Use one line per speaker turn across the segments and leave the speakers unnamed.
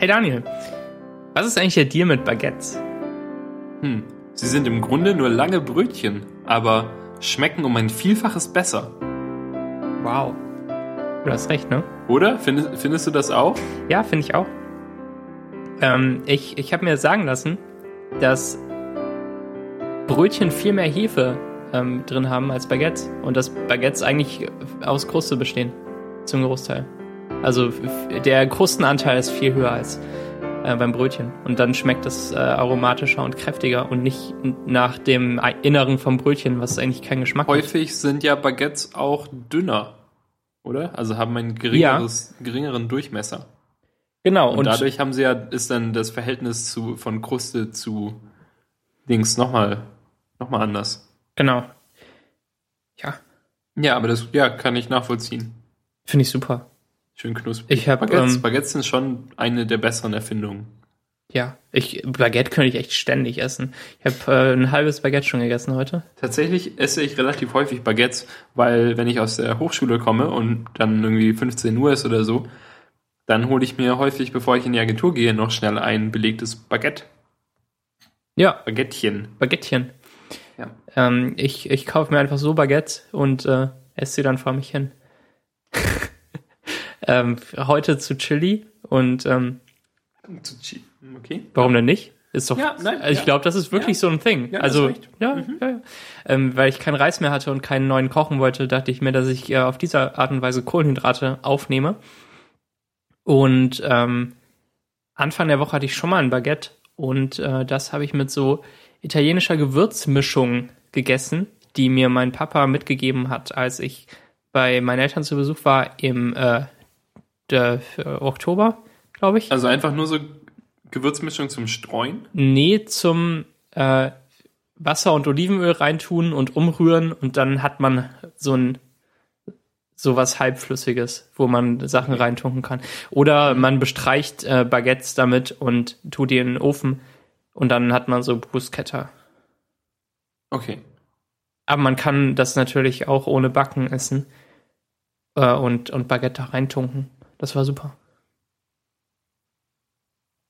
Hey Daniel, was ist eigentlich der Deal mit Baguettes?
Hm, sie sind im Grunde nur lange Brötchen, aber schmecken um ein Vielfaches besser.
Wow. Du hast recht, ne?
Oder? Findest, findest du das auch?
Ja, finde ich auch. Ähm, ich ich habe mir sagen lassen, dass Brötchen viel mehr Hefe ähm, drin haben als Baguettes und dass Baguettes eigentlich aus Kruste bestehen, zum Großteil. Also der Krustenanteil ist viel höher als äh, beim Brötchen und dann schmeckt es äh, aromatischer und kräftiger und nicht nach dem Inneren vom Brötchen, was eigentlich keinen Geschmack hat.
Häufig sind ja Baguettes auch dünner, oder? Also haben einen geringeres, geringeren Durchmesser.
Genau
Und, dadurch haben sie ja, ist dann das Verhältnis zu, von Kruste zu Dings nochmal noch mal anders.
genau. Ja,
Ja, aber das ja, kann ich nachvollziehen.
finde ich super.
Schön knusprig.
Ich hab,
Baguettes,
ähm,
Baguettes sind schon eine der besseren Erfindungen.
Ja, ich Baguette könnte ich echt ständig essen. Ich habe äh, ein halbes Baguette schon gegessen heute.
Tatsächlich esse ich relativ häufig Baguettes, weil wenn ich aus der Hochschule komme und dann irgendwie 15 Uhr ist oder so, dann hole ich mir häufig, bevor ich in die Agentur gehe, noch schnell ein belegtes Baguette.
Ja,
Baguettchen.
Baguettchen.
Ja.
Ähm, ich ich kaufe mir einfach so Baguettes und äh, esse sie dann vor mich hin. Ähm, heute zu Chili und ähm,
Okay.
warum denn nicht? Ist doch.
Ja, nein,
also ich
ja.
glaube, das ist wirklich
Ja.
so ein Thing.
Ja,
also ja, ja, ja. Ähm, weil ich keinen Reis mehr hatte und keinen neuen kochen wollte, dachte ich mir, dass ich äh, auf diese Art und Weise Kohlenhydrate aufnehme. Und ähm, Anfang der Woche hatte ich schon mal ein Baguette und äh, das habe ich mit so italienischer Gewürzmischung gegessen, die mir mein Papa mitgegeben hat, als ich bei meinen Eltern zu Besuch war im äh, der, äh, Oktober, glaube ich.
Also einfach nur so Gewürzmischung zum Streuen.
Nee, zum äh, Wasser und Olivenöl reintun und umrühren und dann hat man so ein sowas halbflüssiges, wo man Sachen reintunken kann. Oder man bestreicht äh, Baguettes damit und tut die in den Ofen und dann hat man so Bruschetta.
Okay.
Aber man kann das natürlich auch ohne Backen essen äh, und, und Baguette reintunken. Das war super.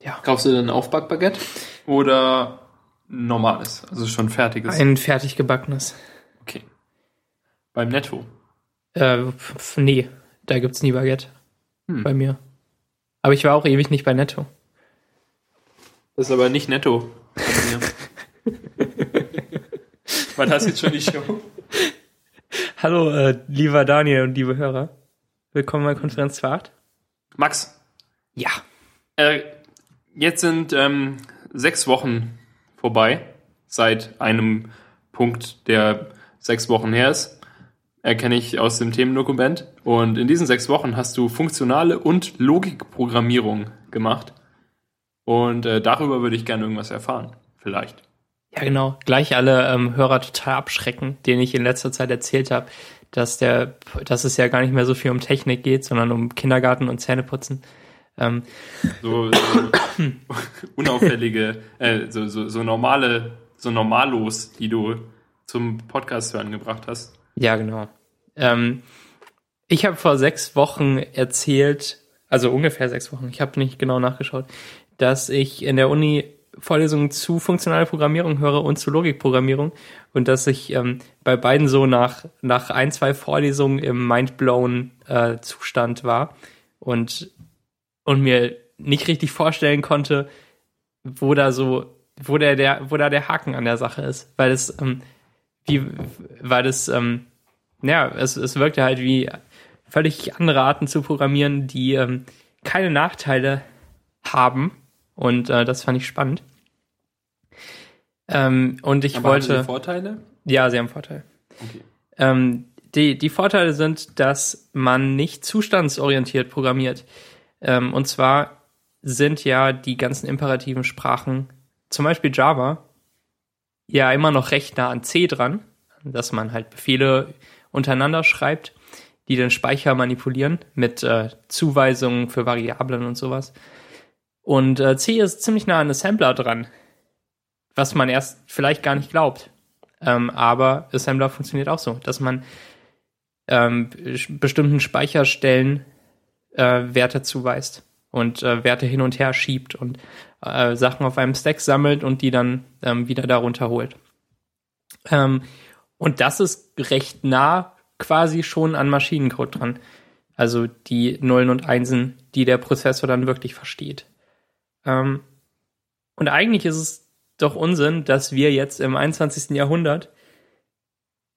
Ja.
Kaufst du dann Aufbackbaguette oder normales, also schon fertiges?
Ein fertig gebackenes.
Okay. Beim Netto.
Äh, nee, da gibt's nie Baguette
Hm.
bei mir. Aber ich war auch ewig nicht bei Netto.
Das ist aber nicht netto. bei mir. War das jetzt schon die Show?
Hallo, äh, lieber Daniel und liebe Hörer. Willkommen bei Konferenz 2 8.
Max,
Ja.
äh, jetzt sind ähm, sechs Wochen vorbei, seit einem Punkt, der sechs Wochen her ist. Erkenne ich aus dem Themendokument. Und in diesen sechs Wochen hast du funktionale und Logikprogrammierung gemacht. Und äh, darüber würde ich gerne irgendwas erfahren. Vielleicht.
Ja, genau. Gleich alle ähm, Hörer total abschrecken, denen ich in letzter Zeit erzählt habe, dass der, dass es ja gar nicht mehr so viel um Technik geht, sondern um Kindergarten und Zähneputzen. Ähm,
So, so unauffällige, äh, so, so, so normale, so normallos, die du zum Podcast hören gebracht hast.
Ja, genau. Ähm, ich habe vor sechs Wochen erzählt, also ungefähr sechs Wochen, ich habe nicht genau nachgeschaut, dass ich in der Uni Vorlesungen zu funktionaler Programmierung höre und zu Logikprogrammierung und dass ich ähm, bei beiden so nach, nach ein, zwei Vorlesungen im Mindblown äh, Zustand war und, und mir nicht richtig vorstellen konnte, wo da so, wo der, der, wo da der Haken an der Sache ist. Weil es, ähm, wie, weil es, ähm, ja, es, es wirkte halt wie völlig andere Arten zu programmieren, die ähm, keine Nachteile haben. Und äh, das fand ich spannend. Ähm, und ich
Aber haben sie
wollte.
Vorteile?
Ja, sie haben Vorteile.
Okay.
Ähm, die, die Vorteile sind, dass man nicht zustandsorientiert programmiert. Ähm, und zwar sind ja die ganzen imperativen Sprachen, zum Beispiel Java, ja immer noch recht nah an C dran, dass man halt Befehle untereinander schreibt, die den Speicher manipulieren mit äh, Zuweisungen für Variablen und sowas. Und äh, C ist ziemlich nah an Assembler dran, was man erst vielleicht gar nicht glaubt. Ähm, aber Assembler funktioniert auch so, dass man ähm, bestimmten Speicherstellen äh, Werte zuweist. und äh, Werte hin und her schiebt und äh, Sachen auf einem Stack sammelt und die dann ähm, wieder darunter holt. Ähm, und das ist recht nah quasi schon an Maschinencode dran. Also die Nullen und Einsen, die der Prozessor dann wirklich versteht. Ähm, und eigentlich ist es doch Unsinn, dass wir jetzt im 21. Jahrhundert,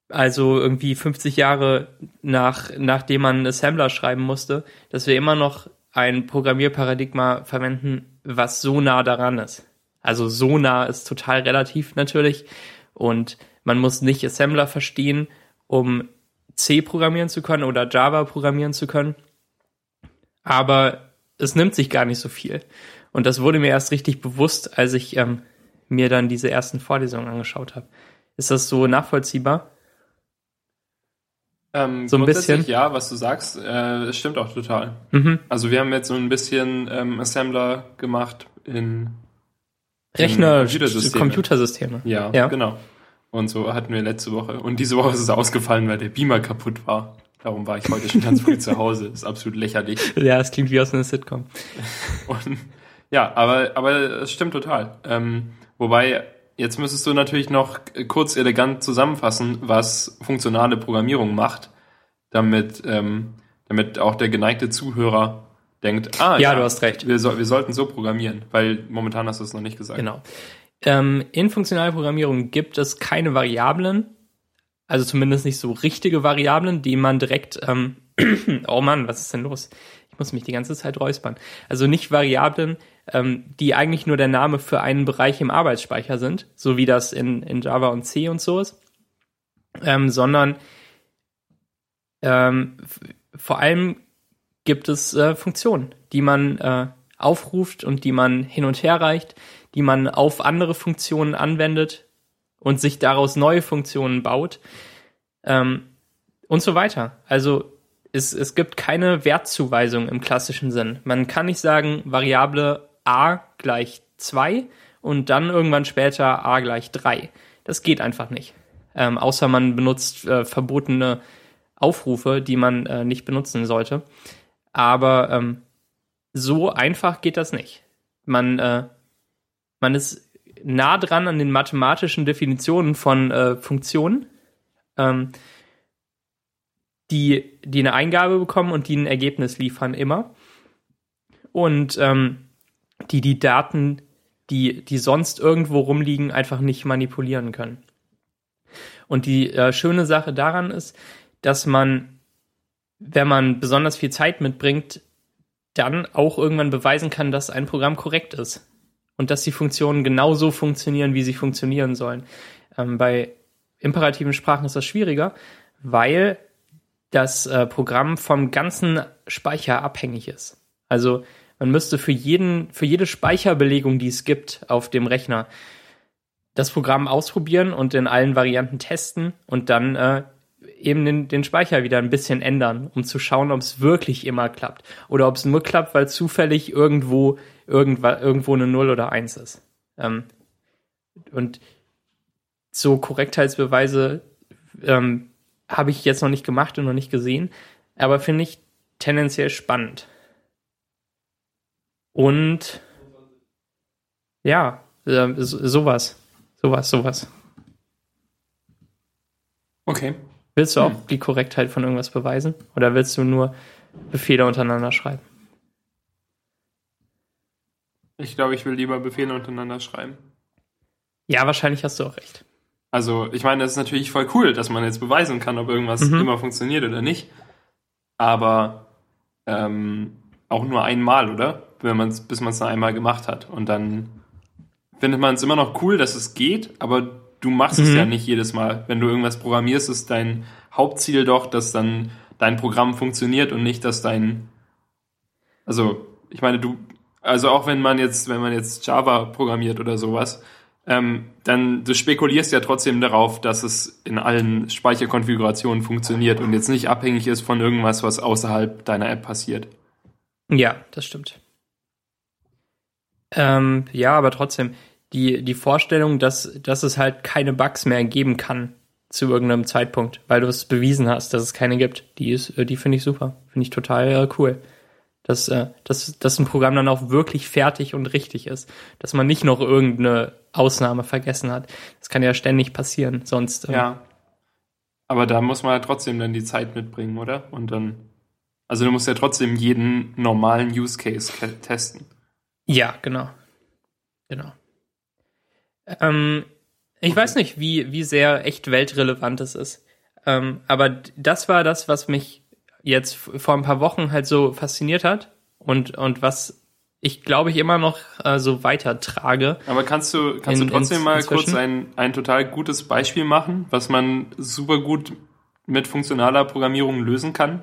also irgendwie 50 Jahre nach, nachdem man Assembler schreiben musste, dass wir immer noch ein Programmierparadigma verwenden, was so nah daran ist. Also so nah ist total relativ natürlich und man muss nicht Assembler verstehen, um C programmieren zu können oder Java programmieren zu können. Aber es nimmt sich gar nicht so viel. Und das wurde mir erst richtig bewusst, als ich ähm, mir dann diese ersten Vorlesungen angeschaut habe. Ist das so nachvollziehbar?
Ähm, so ein bisschen. Ja, was du sagst, äh, stimmt auch total. Mhm. Also wir haben jetzt so ein bisschen ähm, Assembler gemacht in
Rechner, Computersysteme. Computersysteme.
Ja, ja, genau. Und so hatten wir letzte Woche. Und diese Woche ist es ausgefallen, weil der Beamer kaputt war. Darum war ich heute schon ganz früh zu Hause. Ist absolut lächerlich.
Ja, es klingt wie aus einer Sitcom.
Und, ja, aber, aber es stimmt total. Ähm, wobei, jetzt müsstest du natürlich noch kurz elegant zusammenfassen, was funktionale Programmierung macht, damit, ähm, damit auch der geneigte Zuhörer denkt,
ah, ja, ja du hast recht.
Wir, so, wir sollten so programmieren, weil momentan hast du es noch nicht gesagt.
Genau. Ähm, in funktionaler Programmierung gibt es keine Variablen, also zumindest nicht so richtige Variablen, die man direkt, ähm, oh Mann, was ist denn los? Ich muss mich die ganze Zeit räuspern. Also nicht Variablen, ähm, die eigentlich nur der Name für einen Bereich im Arbeitsspeicher sind, so wie das in, in Java und C und so ist, ähm, sondern ähm, vor allem gibt es äh, Funktionen, die man äh, aufruft und die man hin und her reicht, die man auf andere Funktionen anwendet und sich daraus neue Funktionen baut ähm, und so weiter. Also es, es gibt keine Wertzuweisung im klassischen Sinn. Man kann nicht sagen, Variable a gleich 2 und dann irgendwann später a gleich 3. Das geht einfach nicht. Ähm, außer man benutzt äh, verbotene Aufrufe, die man äh, nicht benutzen sollte. Aber ähm, so einfach geht das nicht. Man äh, man ist nah dran an den mathematischen Definitionen von äh, Funktionen, ähm, die, die eine Eingabe bekommen und die ein Ergebnis liefern immer. Und ähm, die die Daten, die, die sonst irgendwo rumliegen, einfach nicht manipulieren können. Und die äh, schöne Sache daran ist, dass man, wenn man besonders viel Zeit mitbringt, dann auch irgendwann beweisen kann, dass ein Programm korrekt ist und dass die Funktionen genauso funktionieren, wie sie funktionieren sollen. Ähm, bei imperativen Sprachen ist das schwieriger, weil das äh, Programm vom ganzen Speicher abhängig ist. Also man müsste für jeden, für jede Speicherbelegung, die es gibt auf dem Rechner, das Programm ausprobieren und in allen Varianten testen und dann äh, eben den, den Speicher wieder ein bisschen ändern, um zu schauen, ob es wirklich immer klappt. Oder ob es nur klappt, weil zufällig irgendwo irgendwo eine 0 oder 1 ist. Ähm, und so Korrektheitsbeweise ähm, habe ich jetzt noch nicht gemacht und noch nicht gesehen, aber finde ich tendenziell spannend. Und ja, äh, sowas. Sowas, sowas.
Okay.
Willst du auch hm. die Korrektheit von irgendwas beweisen? Oder willst du nur Befehle untereinander schreiben?
Ich glaube, ich will lieber Befehle untereinander schreiben.
Ja, wahrscheinlich hast du auch recht.
Also, ich meine, das ist natürlich voll cool, dass man jetzt beweisen kann, ob irgendwas mhm. immer funktioniert oder nicht. Aber ähm, auch nur einmal, oder? Wenn man's, bis man es einmal gemacht hat. Und dann findet man es immer noch cool, dass es geht, aber du machst mhm. es ja nicht jedes Mal. Wenn du irgendwas programmierst, ist dein Hauptziel doch, dass dann dein Programm funktioniert und nicht, dass dein. Also, ich meine, du, also auch wenn man jetzt, wenn man jetzt Java programmiert oder sowas, ähm, dann du spekulierst ja trotzdem darauf, dass es in allen Speicherkonfigurationen funktioniert und jetzt nicht abhängig ist von irgendwas, was außerhalb deiner App passiert.
Ja, das stimmt. Ähm, ja, aber trotzdem, die, die Vorstellung, dass, dass es halt keine Bugs mehr geben kann zu irgendeinem Zeitpunkt, weil du es bewiesen hast, dass es keine gibt, die ist, die finde ich super. Finde ich total äh, cool. Dass, äh, dass, dass ein Programm dann auch wirklich fertig und richtig ist. Dass man nicht noch irgendeine Ausnahme vergessen hat. Das kann ja ständig passieren, sonst. ähm,
Ja. Aber da muss man ja trotzdem dann die Zeit mitbringen, oder? Und dann. Also du musst ja trotzdem jeden normalen Use Case testen.
Ja, genau. Genau. Ähm, ich weiß nicht, wie, wie sehr echt weltrelevant es ist. Ähm, aber das war das, was mich jetzt vor ein paar Wochen halt so fasziniert hat und, und was ich glaube ich immer noch äh, so weitertrage.
Aber kannst du, kannst
In-
du trotzdem
ins-
mal
inzwischen?
kurz ein, ein total gutes Beispiel machen, was man super gut mit funktionaler Programmierung lösen kann?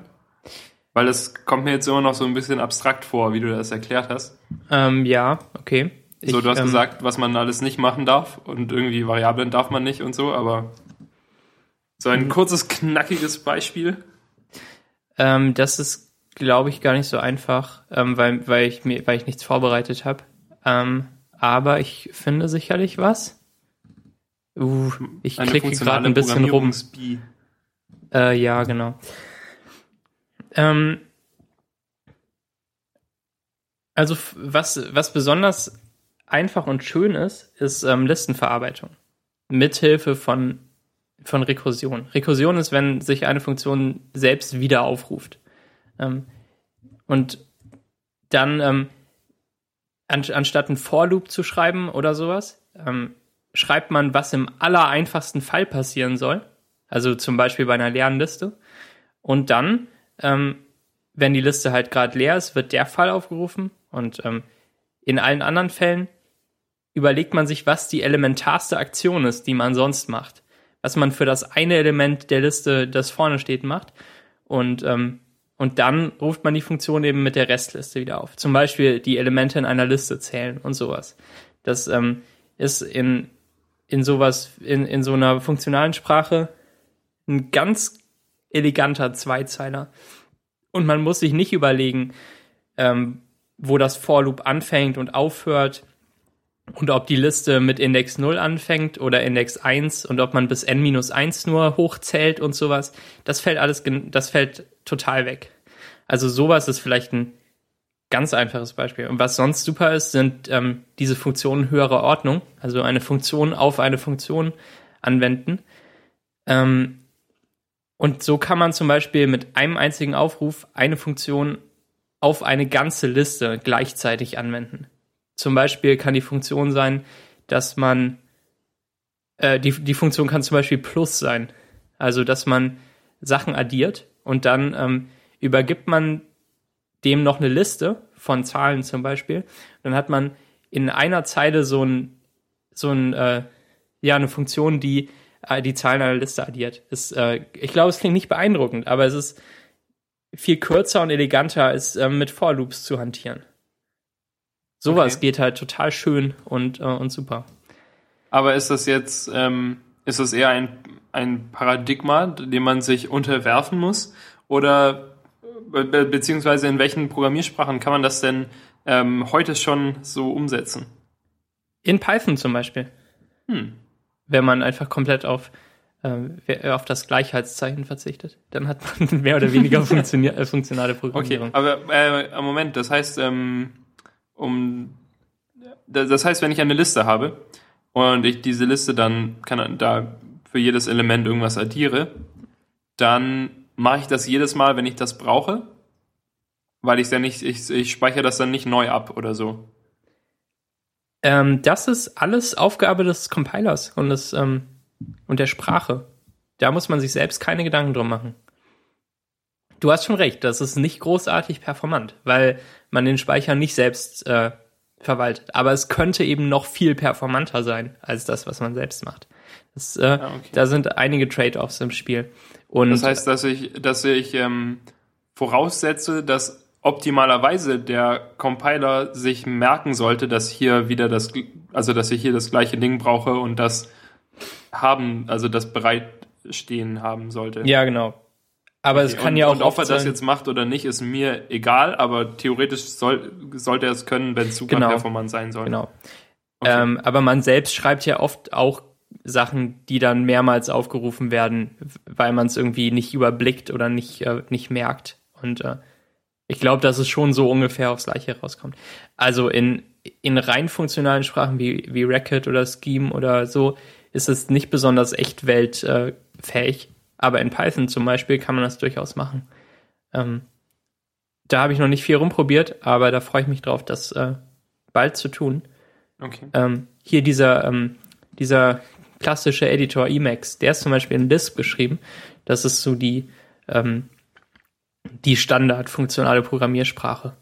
Weil das kommt mir jetzt immer noch so ein bisschen abstrakt vor, wie du das erklärt hast.
Ähm, ja, okay.
so,
Ich,
du hast
ähm,
gesagt, was man alles nicht machen darf und irgendwie Variablen darf man nicht und so, aber so ein kurzes, knackiges Beispiel.
Ähm, das ist, glaube ich, gar nicht so einfach, ähm, weil, weil, ich mir, weil ich nichts vorbereitet habe. Ähm, aber ich finde sicherlich was. Uh, ich
Eine
klicke gerade ein bisschen rum. Äh, ja, genau. Ähm, also was, was besonders einfach und schön ist, ist ähm, Listenverarbeitung. Mithilfe von, von Rekursion. Rekursion ist, wenn sich eine Funktion selbst wieder aufruft. Ähm, und dann, ähm, an, anstatt einen For-Loop zu schreiben oder sowas, ähm, schreibt man, was im allereinfachsten Fall passieren soll. Also zum Beispiel bei einer leeren Liste. Und dann, ähm, wenn die Liste halt gerade leer ist, wird der Fall aufgerufen. Und ähm, in allen anderen Fällen überlegt man sich, was die elementarste Aktion ist, die man sonst macht. Was man für das eine Element der Liste, das vorne steht, macht. Und, ähm, und dann ruft man die Funktion eben mit der Restliste wieder auf. Zum Beispiel die Elemente in einer Liste zählen und sowas. Das ähm, ist in, in sowas, in, in so einer funktionalen Sprache ein ganz eleganter Zweizeiler. Und man muss sich nicht überlegen, ähm, wo das For Loop anfängt und aufhört und ob die Liste mit Index 0 anfängt oder Index 1 und ob man bis n-1 nur hochzählt und sowas. Das fällt alles, das fällt total weg. Also sowas ist vielleicht ein ganz einfaches Beispiel. Und was sonst super ist, sind ähm, diese Funktionen höherer Ordnung, also eine Funktion auf eine Funktion anwenden. Ähm, und so kann man zum Beispiel mit einem einzigen Aufruf eine Funktion auf eine ganze Liste gleichzeitig anwenden. Zum Beispiel kann die Funktion sein, dass man äh, die, die Funktion kann zum Beispiel Plus sein. Also dass man Sachen addiert und dann ähm, übergibt man dem noch eine Liste von Zahlen zum Beispiel. Dann hat man in einer Zeile so ein, so ein äh, ja, eine Funktion, die äh, die Zahlen einer Liste addiert. Ist, äh, ich glaube, es klingt nicht beeindruckend, aber es ist viel kürzer und eleganter, als ähm, mit For Loops zu hantieren. Sowas
Okay.
geht halt total schön und, äh, und super.
Aber ist das jetzt, ähm, ist das eher ein, ein Paradigma, dem man sich unterwerfen muss? Oder be be- beziehungsweise in welchen Programmiersprachen kann man das denn ähm, heute schon so umsetzen?
In Python zum Beispiel.
Hm.
Wenn man einfach komplett auf, wer- auf das Gleichheitszeichen verzichtet, dann hat man mehr oder weniger äh, funktionale
Okay,
Programmierung.
aber äh, Moment, das heißt, ähm, um das heißt, wenn ich eine Liste habe und ich diese Liste dann kann da für jedes Element irgendwas addiere, dann mache ich das jedes Mal, wenn ich das brauche, weil ich dann nicht, ich, ich speichere das dann nicht neu ab oder so.
Ähm, das ist alles Aufgabe des Compilers und, des, ähm, und der Sprache. Da muss man sich selbst keine Gedanken drum machen. Du hast schon recht, das ist nicht großartig performant, weil man den Speicher nicht selbst äh, verwaltet. Aber es könnte eben noch viel performanter sein als das, was man selbst macht. Das, äh,
Ah, okay.
Da sind einige Trade-offs im Spiel. Und
Das heißt, dass ich, dass ich ähm, voraussetze, dass optimalerweise der Compiler sich merken sollte, dass hier wieder das, also dass ich hier das gleiche Ding brauche und das haben, also das bereitstehen haben sollte.
ja, genau. Aber es kann
und,
ja auch
und ob er das jetzt macht oder nicht, ist mir egal, aber theoretisch soll, sollte er es können, wenn es super
Genau.
performant sein soll.
Genau.
Okay.
Ähm, aber man selbst schreibt ja oft auch Sachen, die dann mehrmals aufgerufen werden, weil man es irgendwie nicht überblickt oder nicht, äh, nicht merkt. Und äh, Ich glaube, dass es schon so ungefähr aufs Gleiche rauskommt. Also in, in rein funktionalen Sprachen wie, wie Racket oder Scheme oder so ist es nicht besonders echtweltfähig. Äh, aber in Python zum Beispiel kann man das durchaus machen. Ähm, da habe ich noch nicht viel rumprobiert, aber da freue ich mich drauf, das äh, bald zu tun. Okay. Ähm, hier dieser, ähm, dieser klassische Editor Emacs, der ist zum Beispiel in Lisp geschrieben. Das ist so die, ähm, die standardfunktionale Programmiersprache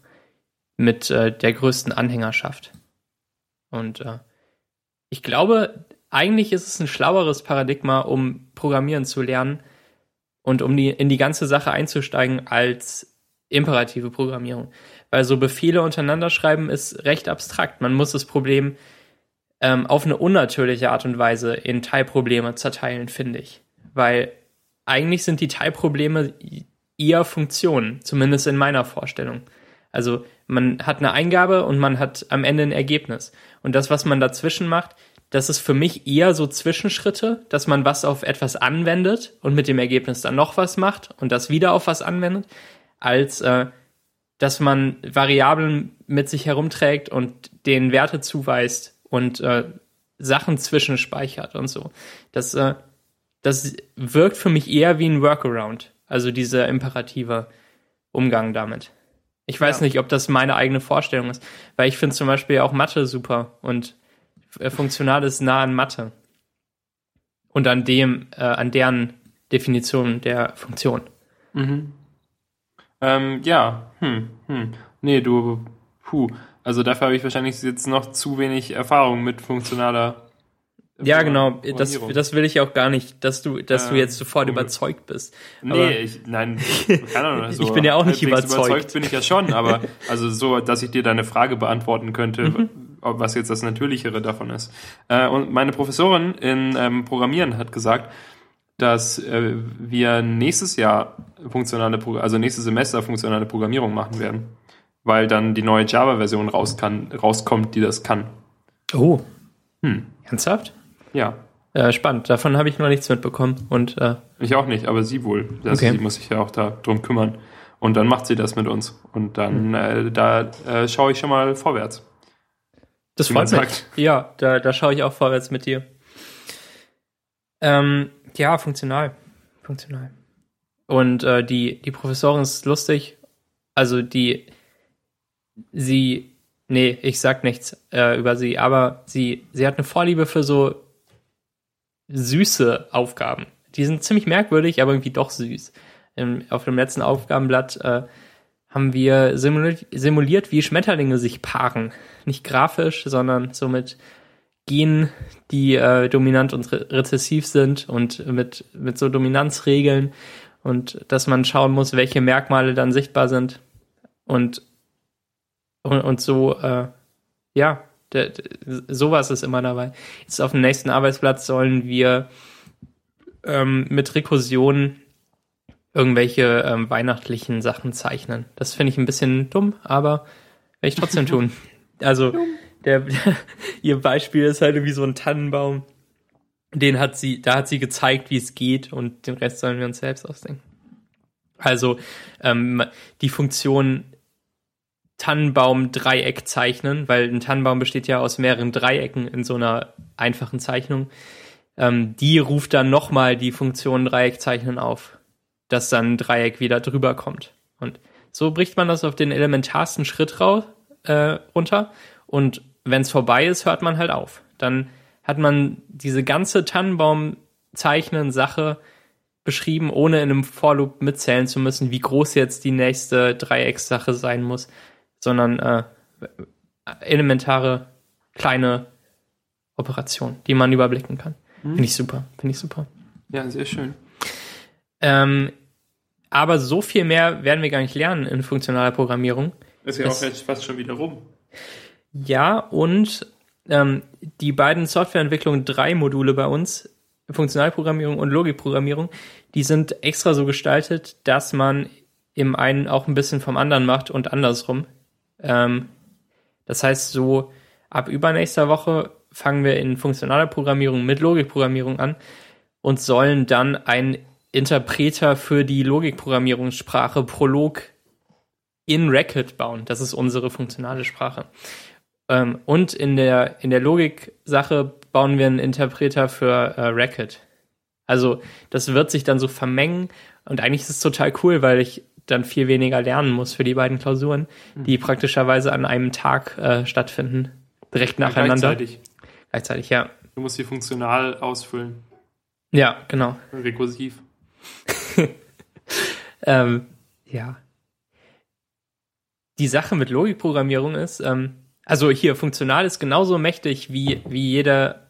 mit äh, der größten Anhängerschaft. Und äh, ich glaube, eigentlich ist es ein schlaueres Paradigma, um Programmieren zu lernen und um die, in die ganze Sache einzusteigen als imperative Programmierung. Weil so Befehle untereinander schreiben ist recht abstrakt. Man muss das Problem ähm, auf eine unnatürliche Art und Weise in Teilprobleme zerteilen, finde ich. Weil eigentlich sind die Teilprobleme eher Funktionen, zumindest in meiner Vorstellung. Also man hat eine Eingabe und man hat am Ende ein Ergebnis. Und das, was man dazwischen macht, das ist für mich eher so Zwischenschritte, dass man was auf etwas anwendet und mit dem Ergebnis dann noch was macht und das wieder auf was anwendet, als äh, dass man Variablen mit sich herumträgt und denen Werte zuweist und äh, Sachen zwischenspeichert und so. Das, äh, das wirkt für mich eher wie ein Workaround, also dieser imperative Umgang damit. Ich weiß ja. nicht, ob das meine eigene Vorstellung ist, weil ich finde zum Beispiel auch Mathe super und äh, funktional ist nah an Mathe und an dem, äh, an deren Definition der Funktion.
Mhm. Ähm, ja, hm, hm. Nee, du, puh. Also dafür habe ich wahrscheinlich jetzt noch zu wenig Erfahrung mit funktionaler.
Ja, genau. Das, das will ich auch gar nicht, dass du, dass ähm, du jetzt sofort cool. überzeugt bist.
Aber nee, ich, nein, keine Ahnung.
So ich bin ja auch nicht überzeugt. Überzeugt
bin ich ja schon, aber also so, dass ich dir deine Frage beantworten könnte, mhm. Was jetzt das Natürlichere davon ist. Äh, und meine Professorin in ähm, Programmieren hat gesagt, dass äh, wir nächstes Jahr funktionale, also nächstes Semester funktionale Programmierung machen werden, weil dann die neue Java-Version raus rauskommt, die das kann.
Oh, hm. ernsthaft?
Ja.
Äh, spannend. Davon habe ich noch nichts mitbekommen und äh
ich auch nicht, aber sie wohl. Das, okay. Sie muss sich ja auch darum kümmern. Und dann macht sie das mit uns. Und dann, äh, da äh, schaue ich schon mal vorwärts.
Das freut mich. Ja, da, da schaue ich auch vorwärts mit dir. Ähm, ja, funktional. Funktional. Und äh, die, die Professorin ist lustig. Also die, sie, nee, ich sag nichts äh, über sie, aber sie, sie hat eine Vorliebe für so süße Aufgaben. Die sind ziemlich merkwürdig, aber irgendwie doch süß. Im, auf dem letzten Aufgabenblatt äh, haben wir simuliert, simuliert, wie Schmetterlinge sich paaren. Nicht grafisch, sondern so mit Genen, die äh, dominant und re rezessiv sind und mit, mit so Dominanzregeln und dass man schauen muss, welche Merkmale dann sichtbar sind und, und, und so, äh, ja, de, de, sowas ist immer dabei. Jetzt auf dem nächsten Arbeitsplatz sollen wir ähm, mit Rekursion irgendwelche ähm, weihnachtlichen Sachen zeichnen. Das finde ich ein bisschen dumm, aber werde ich trotzdem tun. Also der, der, ihr Beispiel ist halt irgendwie so ein Tannenbaum. Den hat sie, da hat sie gezeigt, wie es geht und den Rest sollen wir uns selbst ausdenken. Also ähm, die Funktion Tannenbaum-Dreieck zeichnen, weil ein Tannenbaum besteht ja aus mehreren Dreiecken in so einer einfachen Zeichnung. Ähm, die ruft dann nochmal die Funktion Dreieck zeichnen auf, dass dann ein Dreieck wieder drüber kommt. Und so bricht man das auf den elementarsten Schritt raus, äh, runter und wenn es vorbei ist, hört man halt auf. Dann hat man diese ganze Tannenbaum-Zeichnen-Sache beschrieben, ohne in einem Vorloop mitzählen zu müssen, wie groß jetzt die nächste Dreieckssache sein muss, sondern äh, elementare kleine Operation, die man überblicken kann. Mhm. Finde ich super, finde ich super.
Ja, sehr schön.
Ähm, aber so viel mehr werden wir gar nicht lernen in funktionaler Programmierung.
Ist ja das, auch jetzt fast schon wieder rum.
Ja, und ähm, die beiden Softwareentwicklung drei Module bei uns, Funktionalprogrammierung und Logikprogrammierung, die sind extra so gestaltet, dass man im einen auch ein bisschen vom anderen macht und andersrum. Ähm, das heißt, so ab übernächster Woche fangen wir in funktionaler Programmierung mit Logikprogrammierung an und sollen dann einen Interpreter für die Logikprogrammierungssprache Prolog in Racket bauen. Das ist unsere funktionale Sprache. Ähm, und in der, in der Logik-Sache bauen wir einen Interpreter für äh, Racket. Also das wird sich dann so vermengen und eigentlich ist es total cool, weil ich dann viel weniger lernen muss für die beiden Klausuren, die praktischerweise an einem Tag äh, stattfinden, direkt nacheinander.
Gleichzeitig.
Gleichzeitig, ja.
Du musst sie funktional ausfüllen.
Ja, genau.
Rekursiv.
Ähm, ja. Die Sache mit Logikprogrammierung ist, ähm, also hier funktional ist genauso mächtig wie, wie jeder,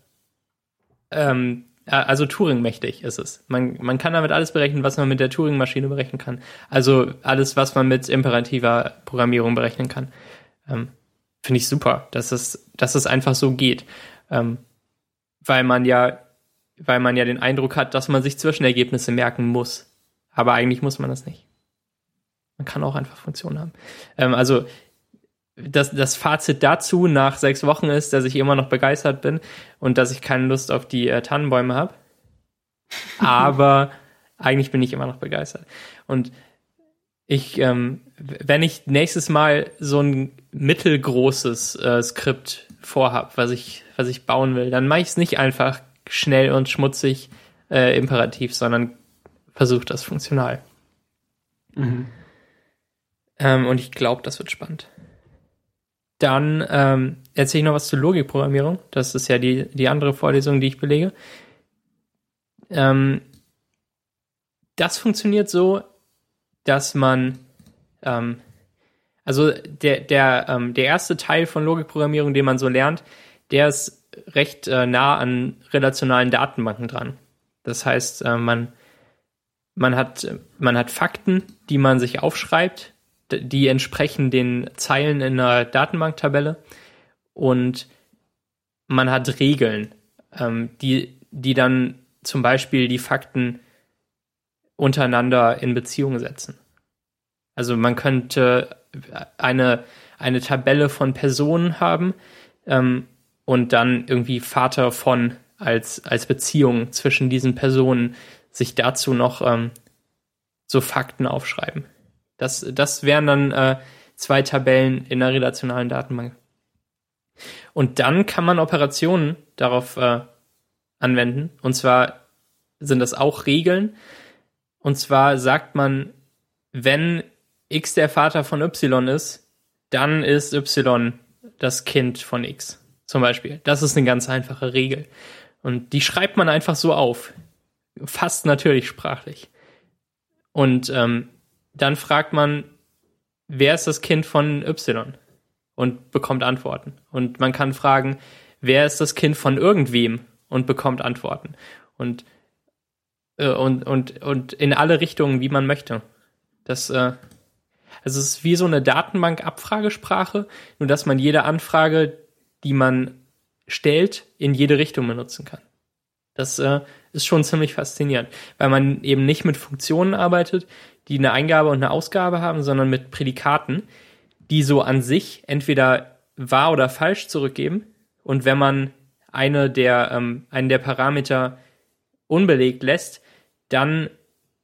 ähm, äh, also Turing mächtig ist es. Man, man kann damit alles berechnen, was man mit der Turing-Maschine berechnen kann. Also alles, was man mit imperativer Programmierung berechnen kann. Ähm, Finde ich super, dass es, dass es einfach so geht. Ähm, weil man ja, weil man ja den Eindruck hat, dass man sich Zwischenergebnisse merken muss. Aber eigentlich muss man das nicht. Man kann auch einfach Funktionen haben. Ähm, also das, das Fazit dazu nach sechs Wochen ist, dass ich immer noch begeistert bin und dass ich keine Lust auf die äh, Tannenbäume habe. Aber eigentlich bin ich immer noch begeistert. Und ich, ähm, wenn ich nächstes Mal so ein mittelgroßes äh, Skript vorhab, was ich, was ich bauen will, dann mache ich es nicht einfach schnell und schmutzig äh, imperativ, sondern versuche das funktional. Ähm, und ich glaube, das wird spannend. Dann ähm, erzähle ich noch was zur Logikprogrammierung. Das ist ja die, die andere Vorlesung, die ich belege. Ähm, das funktioniert so, dass man, ähm, also der, der, ähm, der erste Teil von Logikprogrammierung, den man so lernt, der ist recht äh, nah an relationalen Datenbanken dran. Das heißt, äh, man, man, hat, man hat Fakten, die man sich aufschreibt, die entsprechen den Zeilen in einer Datenbanktabelle und man hat Regeln, ähm, die, die dann zum Beispiel die Fakten untereinander in Beziehung setzen. Also man könnte eine, eine Tabelle von Personen haben ähm, und dann irgendwie Vater von als, als Beziehung zwischen diesen Personen sich dazu noch ähm, so Fakten aufschreiben. Das, das wären dann äh, zwei Tabellen in einer relationalen Datenbank. Und dann kann man Operationen darauf äh, anwenden. Und zwar sind das auch Regeln. Und zwar sagt man, wenn x der Vater von y ist, dann ist y das Kind von x. Zum Beispiel. Das ist eine ganz einfache Regel. Und die schreibt man einfach so auf. Fast natürlich sprachlich. Und ähm, dann fragt man, wer ist das Kind von y? Und bekommt Antworten. Und man kann fragen, wer ist das Kind von irgendwem? Und bekommt Antworten. Und, äh, und, und, und in alle Richtungen, wie man möchte. Das, äh, also es ist wie so eine Datenbank-Abfragesprache, nur dass man jede Anfrage, die man stellt, in jede Richtung benutzen kann. Das äh, ist schon ziemlich faszinierend, weil man eben nicht mit Funktionen arbeitet, die eine Eingabe und eine Ausgabe haben, sondern mit Prädikaten, die so an sich entweder wahr oder falsch zurückgeben. Und wenn man eine der, ähm, einen der Parameter unbelegt lässt, dann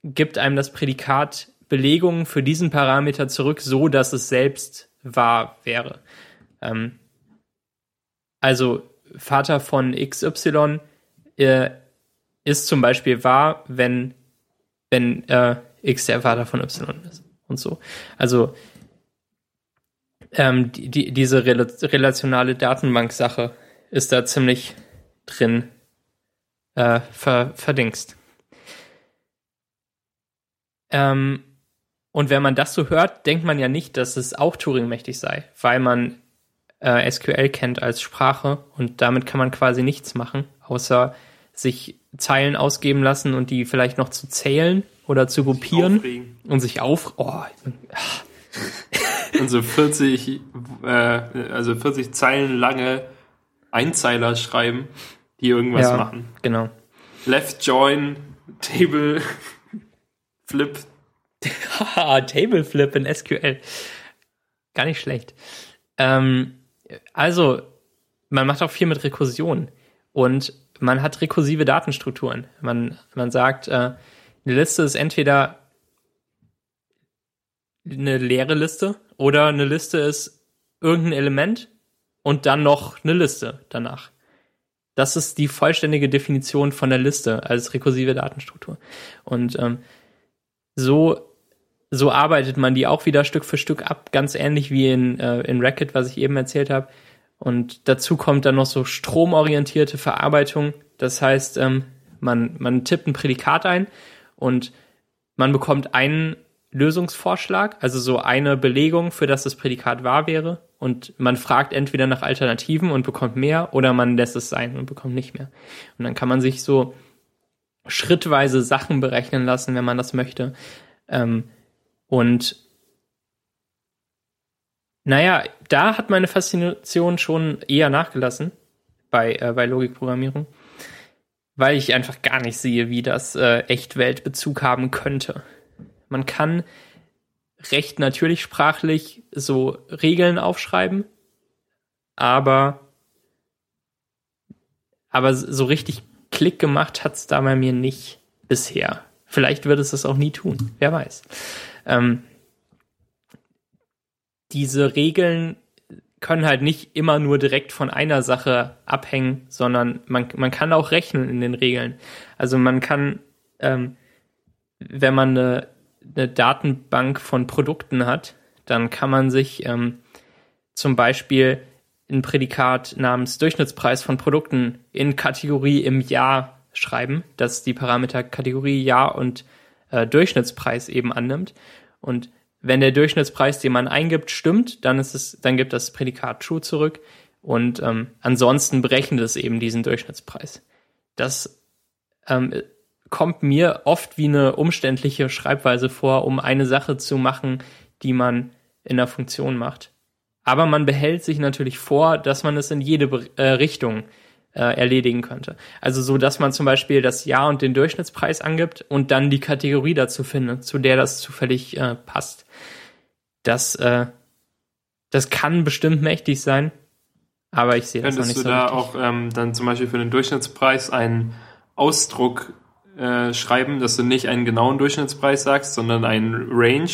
gibt einem das Prädikat Belegungen für diesen Parameter zurück, so dass es selbst wahr wäre. Ähm, also Vater von XY äh, ist zum Beispiel wahr, wenn, wenn äh, X der Vater von Y ist und so. Also ähm, die, die, diese rela relationale Datenbank-Sache ist da ziemlich drin äh, ver verdingst. Ähm, und wenn man das so hört, denkt man ja nicht, dass es auch Turing-mächtig sei, weil man äh, SQL kennt als Sprache und damit kann man quasi nichts machen, außer sich Zeilen ausgeben lassen und die vielleicht noch zu zählen oder zu gruppieren
Aufregen.
und sich auf. Oh,
Und so 40, äh, also 40 Zeilen lange Einzeiler schreiben, die irgendwas
ja,
machen.
Genau.
Left join, Table, Flip.
Table Flip in SQL. Gar nicht schlecht. Ähm, also, man macht auch viel mit Rekursion und man hat rekursive Datenstrukturen. Man, man sagt, äh, eine Liste ist entweder eine leere Liste oder eine Liste ist irgendein Element und dann noch eine Liste danach. Das ist die vollständige Definition von der Liste als rekursive Datenstruktur. Und ähm, so so arbeitet man die auch wieder Stück für Stück ab, ganz ähnlich wie in, äh, in Racket, was ich eben erzählt habe. Und dazu kommt dann noch so stromorientierte Verarbeitung. Das heißt, ähm, man, man tippt ein Prädikat ein und man bekommt einen Lösungsvorschlag, also so eine Belegung, für das das Prädikat wahr wäre. Und man fragt entweder nach Alternativen und bekommt mehr oder man lässt es sein und bekommt nicht mehr. Und dann kann man sich so schrittweise Sachen berechnen lassen, wenn man das möchte. Ähm, und naja, da hat meine Faszination schon eher nachgelassen bei, äh, bei Logikprogrammierung, weil ich einfach gar nicht sehe, wie das äh, Echtweltbezug haben könnte. Man kann recht natürlich sprachlich so Regeln aufschreiben, aber, aber so richtig Klick gemacht hat es da bei mir nicht bisher. Vielleicht wird es das auch nie tun, wer weiß. Ähm, diese Regeln können halt nicht immer nur direkt von einer Sache abhängen, sondern man, man kann auch rechnen in den Regeln. Also man kann, ähm, wenn man eine, eine Datenbank von Produkten hat, dann kann man sich ähm, zum Beispiel ein Prädikat namens Durchschnittspreis von Produkten in Kategorie im Jahr schreiben, das die Parameter Kategorie Jahr und äh, Durchschnittspreis eben annimmt. Und wenn der Durchschnittspreis, den man eingibt, stimmt, dann ist es, dann gibt das Prädikat true zurück. Und ähm, ansonsten berechnet es eben diesen Durchschnittspreis. Das ähm, kommt mir oft wie eine umständliche Schreibweise vor, um eine Sache zu machen, die man in der Funktion macht. Aber man behält sich natürlich vor, dass man es in jede äh, Richtung äh, erledigen könnte. Also so, dass man zum Beispiel das Jahr und den Durchschnittspreis angibt und dann die Kategorie dazu findet, zu der das zufällig äh, passt. Das, äh, das kann bestimmt mächtig sein, aber ich sehe das noch nicht so
Könntest du da auch ähm, dann zum Beispiel für den Durchschnittspreis einen Ausdruck äh, schreiben, dass du nicht einen genauen Durchschnittspreis sagst, sondern einen Range,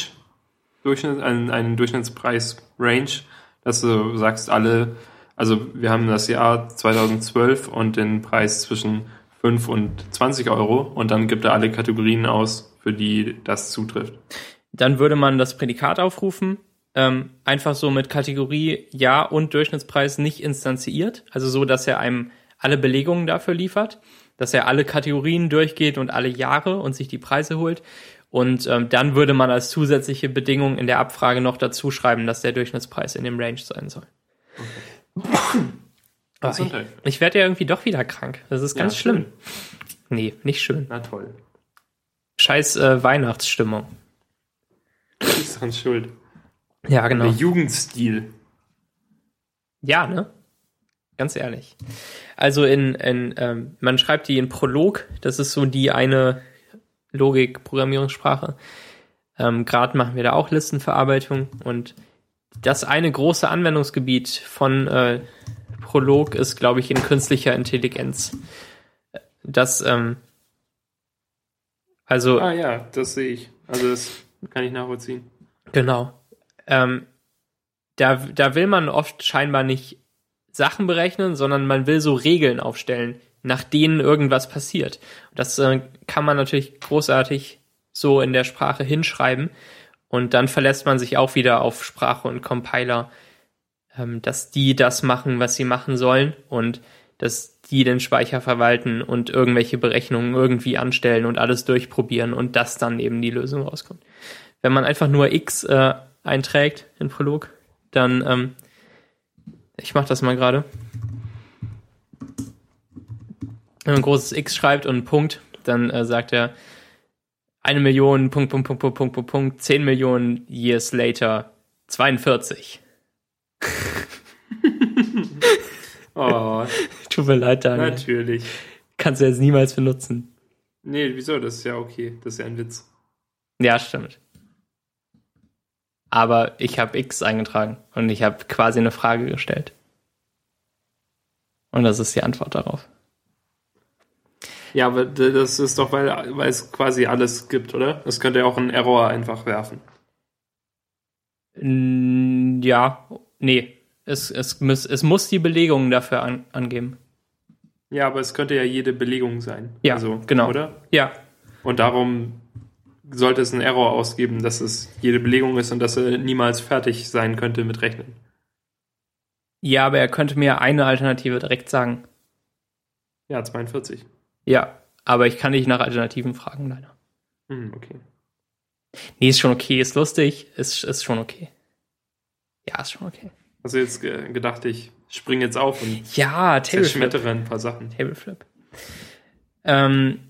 Durchschnitt, einen, einen Durchschnittspreis-Range, dass du sagst, alle also wir haben das Jahr 2012 und den Preis zwischen 5 und 20 Euro und dann gibt er alle Kategorien aus, für die das zutrifft.
Dann würde man das Prädikat aufrufen, ähm, einfach so mit Kategorie Jahr und Durchschnittspreis nicht instanziert, also so, dass er einem alle Belegungen dafür liefert, dass er alle Kategorien durchgeht und alle Jahre und sich die Preise holt. Und ähm, dann würde man als zusätzliche Bedingung in der Abfrage noch dazu schreiben, dass der Durchschnittspreis in dem Range sein soll. Okay. Oh, ich, ich werde ja irgendwie doch wieder krank. Das ist ganz ja, schlimm. Schön. Nee, nicht schön.
Na toll.
Scheiß äh, Weihnachtsstimmung.
Das ist dran schuld.
Ja, genau.
Der Jugendstil.
Ja, ne? Ganz ehrlich. Also in, in ähm, man schreibt die in Prolog, das ist so die eine Logik-Programmierungssprache. Ähm, Gerade machen wir da auch Listenverarbeitung und das eine große Anwendungsgebiet von äh, Prolog ist, glaube ich, in künstlicher Intelligenz. Das, ähm, also.
Ah ja, das sehe ich. Also das kann ich nachvollziehen.
Genau. Ähm, da, da will man oft scheinbar nicht Sachen berechnen, sondern man will so Regeln aufstellen, nach denen irgendwas passiert. Das äh, kann man natürlich großartig so in der Sprache hinschreiben. Und dann verlässt man sich auch wieder auf Sprache und Compiler, ähm, dass die das machen, was sie machen sollen und dass die den Speicher verwalten und irgendwelche Berechnungen irgendwie anstellen und alles durchprobieren und dass dann eben die Lösung rauskommt. Wenn man einfach nur x äh, einträgt in Prolog, dann ähm, ich mache das mal gerade. Wenn man ein großes X schreibt und einen Punkt, dann äh, sagt er, eine Million, Punkt, Punkt, Punkt, Punkt, Punkt, Punkt, Punkt, 10 Millionen years later, 42.
oh.
Tut mir leid, Daniel.
Natürlich.
Kannst du jetzt niemals benutzen.
Nee, wieso? Das ist ja okay. Das ist ja ein Witz.
Ja, stimmt. Aber ich habe X eingetragen und ich habe quasi eine Frage gestellt. Und das ist die Antwort darauf.
Ja, aber das ist doch, weil, weil es quasi alles gibt, oder? Es könnte ja auch einen Error einfach werfen.
Ja, nee. Es, es, muss, es muss die Belegung dafür an, angeben.
Ja, aber es könnte ja jede Belegung sein.
Ja,
also,
genau.
Oder?
Ja,
Und darum sollte es einen Error ausgeben, dass es jede Belegung ist und dass er niemals fertig sein könnte mit Rechnen.
ja, aber er könnte mir eine Alternative direkt sagen.
Ja, 42.
Ja, aber ich kann nicht nach Alternativen fragen, leider.
Hm, okay.
Nee, ist schon okay, ist lustig, ist, ist schon okay. Ja, ist schon okay.
Also jetzt ge- gedacht, ich springe jetzt auf und
Ja,
zerschmettere ein paar Sachen.
Tableflip. Ähm,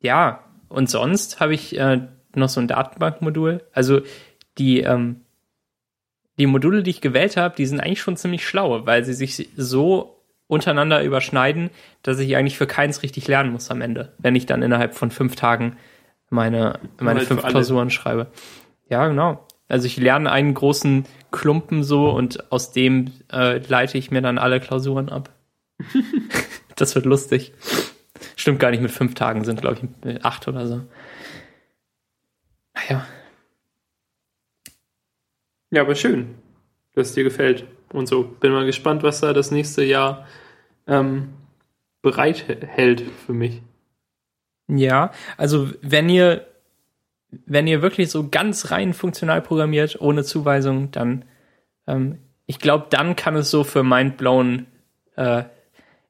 ja, und sonst habe ich äh, noch so ein Datenbankmodul. Also die, ähm, die Module, die ich gewählt habe, die sind eigentlich schon ziemlich schlau, weil sie sich so untereinander überschneiden, dass ich eigentlich für keins richtig lernen muss am Ende, wenn ich dann innerhalb von fünf Tagen meine, meine
halt
fünf. Klausuren schreibe. Ja, genau. Also ich lerne einen großen Klumpen so und aus dem äh, leite ich mir dann alle Klausuren ab. das wird lustig. Stimmt gar nicht mit fünf Tagen, sind glaube ich acht oder so. Naja,
Ja, aber schön, dass es dir gefällt und so. Bin mal gespannt, was da das nächste Jahr ähm, bereit hält für mich.
Ja, also wenn ihr, wenn ihr wirklich so ganz rein funktional programmiert, ohne Zuweisung, dann, ähm, ich glaube, dann kann es so für mindblown äh,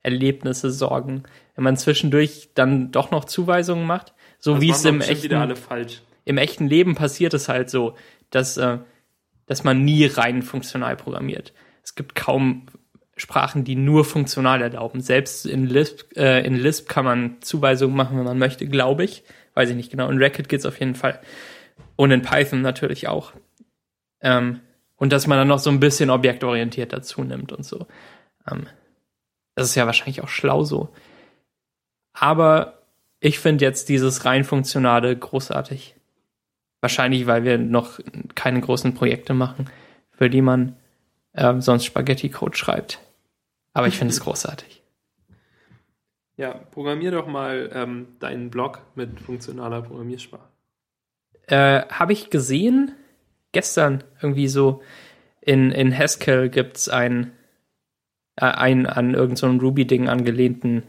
Erlebnisse sorgen. Wenn man zwischendurch dann doch noch Zuweisungen macht, so
Das
wie es im echten, im echten Leben passiert es halt so, dass, äh, dass man nie rein funktional programmiert. Es gibt kaum Sprachen, die nur funktional erlauben. Selbst in Lisp, äh, in Lisp kann man Zuweisungen machen, wenn man möchte, glaube ich. Weiß ich nicht genau. In Racket geht's auf jeden Fall. Und in Python natürlich auch. Ähm, und dass man dann noch so ein bisschen objektorientiert dazu nimmt und so. Ähm, das ist ja wahrscheinlich auch schlau so. Aber ich finde jetzt dieses rein funktionale großartig. Wahrscheinlich, weil wir noch keine großen Projekte machen, für die man ähm, sonst Spaghetti-Code schreibt. Aber ich finde es großartig.
Ja, programmier doch mal ähm, deinen Blog mit funktionaler Programmiersprache.
Äh, Habe ich gesehen, gestern irgendwie so, in, in Haskell gibt's ein, äh, ein an irgendein so Ruby-Ding angelehnten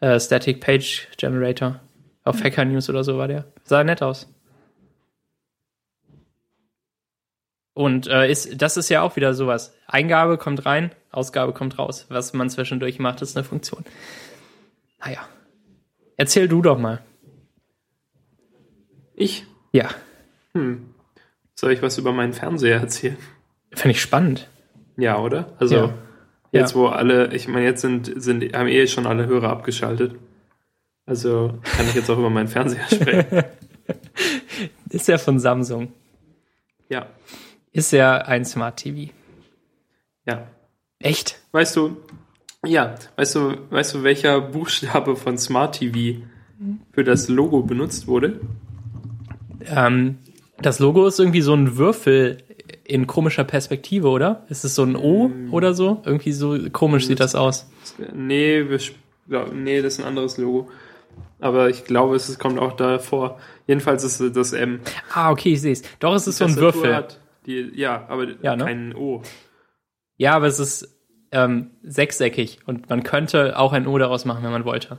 äh, Static Page Generator. Auf Hacker News oder so war der. Sah nett aus. Und äh, ist, das ist ja auch wieder sowas. Eingabe kommt rein, Ausgabe kommt raus. Was man zwischendurch macht, ist eine Funktion. Naja. Erzähl du doch mal.
Ich?
Ja,
Hm. Soll ich was über meinen Fernseher erzählen?
finde ich spannend.
Ja, oder? Also
Ja.
jetzt,
Ja.
wo alle, ich meine, jetzt sind, sind, haben eh schon alle Hörer abgeschaltet. Also kann ich jetzt auch über meinen Fernseher sprechen.
Ist ja von Samsung.
ja,
Ist ja ein Smart TV.
ja.
Echt?
Weißt du, ja, weißt du, weißt du, welcher Buchstabe von Smart TV für das Logo benutzt wurde?
Ähm, das Logo ist irgendwie so ein Würfel in komischer Perspektive, oder? Ist es so ein O oder so? Irgendwie so komisch sieht das aus.
Nee, wir, nee, das ist ein anderes Logo. Aber ich glaube, es kommt auch davor. Jedenfalls ist es das M.
Ah, okay, ich sehe es. Doch, es ist so ein Würfel.
Die, ja, aber
Ja, ne?
kein O.
Ja, aber es ist ähm, sechseckig und man könnte auch ein O daraus machen, wenn man wollte.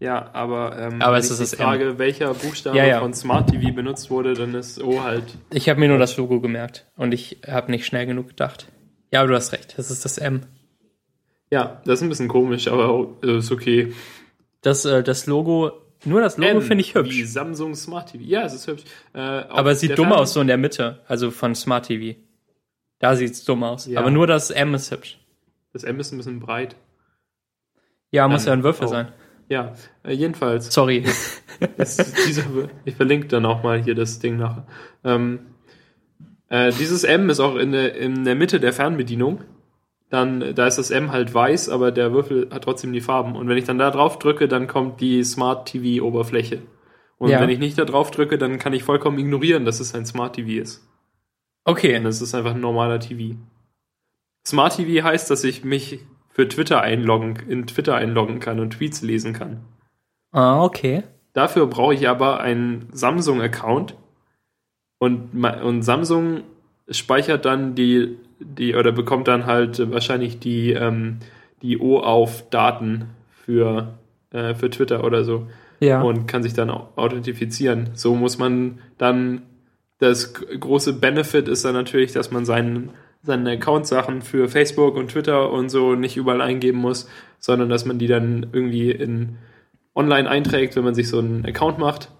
Ja, aber, ähm,
Aber
wenn
es
ich
ist
die
das M.
Frage, welcher Buchstabe
Ja, ja.
von Smart TV benutzt wurde, dann ist O halt.
Ich habe mir nur das Logo gemerkt und ich habe nicht schnell genug gedacht. Ja, aber du hast recht, das ist das M.
Ja, das ist ein bisschen komisch, aber äh, ist okay.
Das, äh, das Logo, nur das Logo finde ich
Wie
hübsch.
Samsung Smart TV. Ja, es ist hübsch. Äh,
Aber es sieht dumm
Fern-
aus, so in der Mitte, also von Smart TV. Da sieht's dumm aus.
Ja.
Aber nur das M ist hübsch.
Das M ist ein bisschen breit.
Ja, muss ja ein Würfel
auch.
sein.
Ja, äh, jedenfalls.
Sorry.
dieser, ich verlinke dann auch mal hier das Ding nachher. Ähm, äh, dieses M ist auch in der, in der Mitte der Fernbedienung. Dann, da ist das M halt weiß, aber der Würfel hat trotzdem die Farben. Und wenn ich dann da drauf drücke, dann kommt die Smart TV Oberfläche. Und
Ja.
wenn ich nicht da drauf drücke, dann kann ich vollkommen ignorieren, dass es ein Smart TV ist.
Okay.
Und es ist einfach ein normaler TV. Smart TV heißt, dass ich mich für Twitter einloggen, in Twitter einloggen kann und Tweets lesen kann.
Ah, okay.
Dafür brauche ich aber einen Samsung-Account, Und, und Samsung speichert dann die, die oder bekommt dann halt wahrscheinlich die, ähm, die OAuth-Daten für, äh, für Twitter oder so
Ja.
und kann sich dann au- authentifizieren. So muss man dann, das große Benefit ist dann natürlich, dass man seinen, seine Account-Sachen für Facebook und Twitter und so nicht überall eingeben muss, sondern dass man die dann irgendwie in online einträgt, wenn man sich so einen Account macht.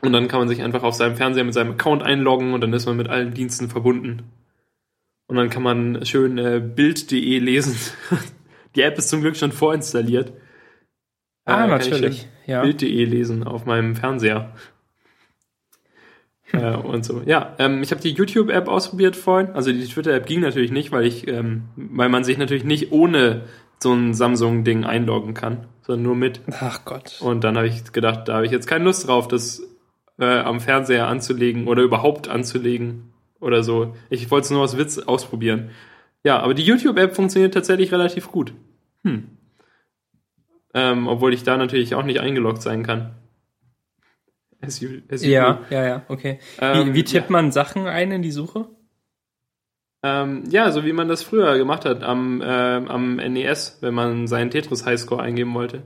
Und dann kann man sich einfach auf seinem Fernseher mit seinem Account einloggen und dann ist man mit allen Diensten verbunden. Und dann kann man schön äh, Bild.de lesen. Die App ist zum Glück schon vorinstalliert.
ah,
Äh,
natürlich. Ja.
Bild.de lesen auf meinem Fernseher. Äh, und so. Ja, ähm, ich habe die YouTube-App ausprobiert vorhin. Also die Twitter-App ging natürlich nicht, weil ich, ähm, weil man sich natürlich nicht ohne so ein Samsung-Ding einloggen kann, sondern nur mit.
Ach Gott.
Und dann habe ich gedacht, da habe ich jetzt keine Lust drauf, das äh, am Fernseher anzulegen oder überhaupt anzulegen oder so. Ich wollte es nur aus Witz ausprobieren. Ja, aber die YouTube-App funktioniert tatsächlich relativ gut. Hm. Ähm, obwohl ich da natürlich auch nicht eingeloggt sein kann. As you, as you
Ja,
do.
ja, ja, okay.
Ähm,
wie, wie tippt man Sachen ein in die Suche?
Ähm, ja, so wie man das früher gemacht hat am, ähm, am NES, wenn man seinen Tetris Highscore eingeben wollte.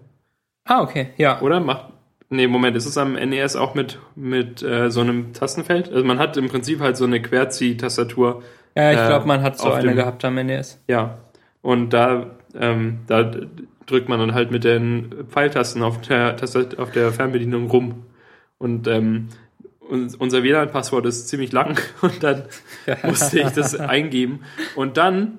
Ah, okay, ja.
Oder macht. Nee, Moment, ist es am NES auch mit, mit äh, so einem Tastenfeld? Also man hat im Prinzip halt so eine Querzieh-Tastatur.
Ja, ich
äh,
glaube, man hat so eine
dem-
gehabt am NES.
Ja. Und da, ähm, da drückt man dann halt mit den Pfeiltasten auf der, auf der Fernbedienung rum. Und ähm, uns- unser WLAN-Passwort ist ziemlich lang und dann musste ich das eingeben. Und dann,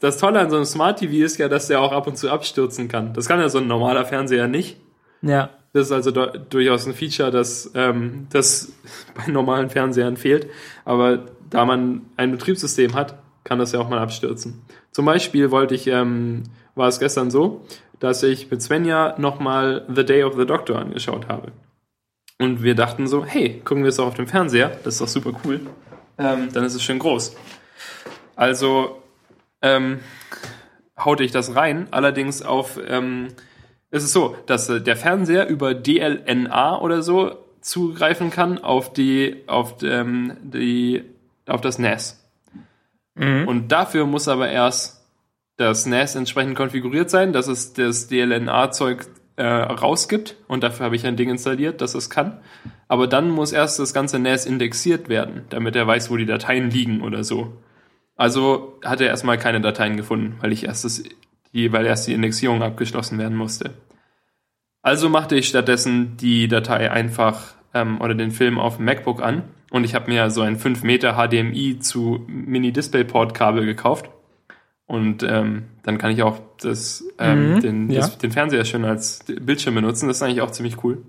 das Tolle an so einem Smart TV ist ja, dass der auch ab und zu abstürzen kann. Das kann ja so ein normaler Fernseher nicht.
Ja.
Das ist also du- durchaus ein Feature, das, ähm, das bei normalen Fernsehern fehlt. Aber da man ein Betriebssystem hat, kann das ja auch mal abstürzen. Zum Beispiel wollte ich, ähm, war es gestern so, dass ich mit Svenja nochmal The Day of the Doctor angeschaut habe. Und wir dachten so, hey, gucken wir es auch auf dem Fernseher, das ist doch super cool. Ähm, dann ist es schön groß. Also ähm, haute ich das rein, allerdings auf, ähm, es ist so, dass äh, der Fernseher über DLNA oder so zugreifen kann auf die, auf ähm, die, auf das NAS.
Mhm.
Und dafür muss aber erst das NAS entsprechend konfiguriert sein, dass es das DLNA-Zeug äh, rausgibt. Und dafür habe ich ein Ding installiert, das es kann. Aber dann muss erst das ganze NAS indexiert werden, damit er weiß, wo die Dateien liegen oder so. Also hat er erstmal keine Dateien gefunden, weil ich erst das, die, weil erst die Indexierung abgeschlossen werden musste. Also machte ich stattdessen die Datei einfach ähm, oder den Film auf dem MacBook an und ich habe mir so ein 5 Meter HDMI zu Mini-Displayport-Kabel gekauft. Und ähm, dann kann ich auch das, ähm,
Mhm,
den,
ja.
das, den Fernseher schön als Bildschirm benutzen. Das ist eigentlich auch ziemlich cool.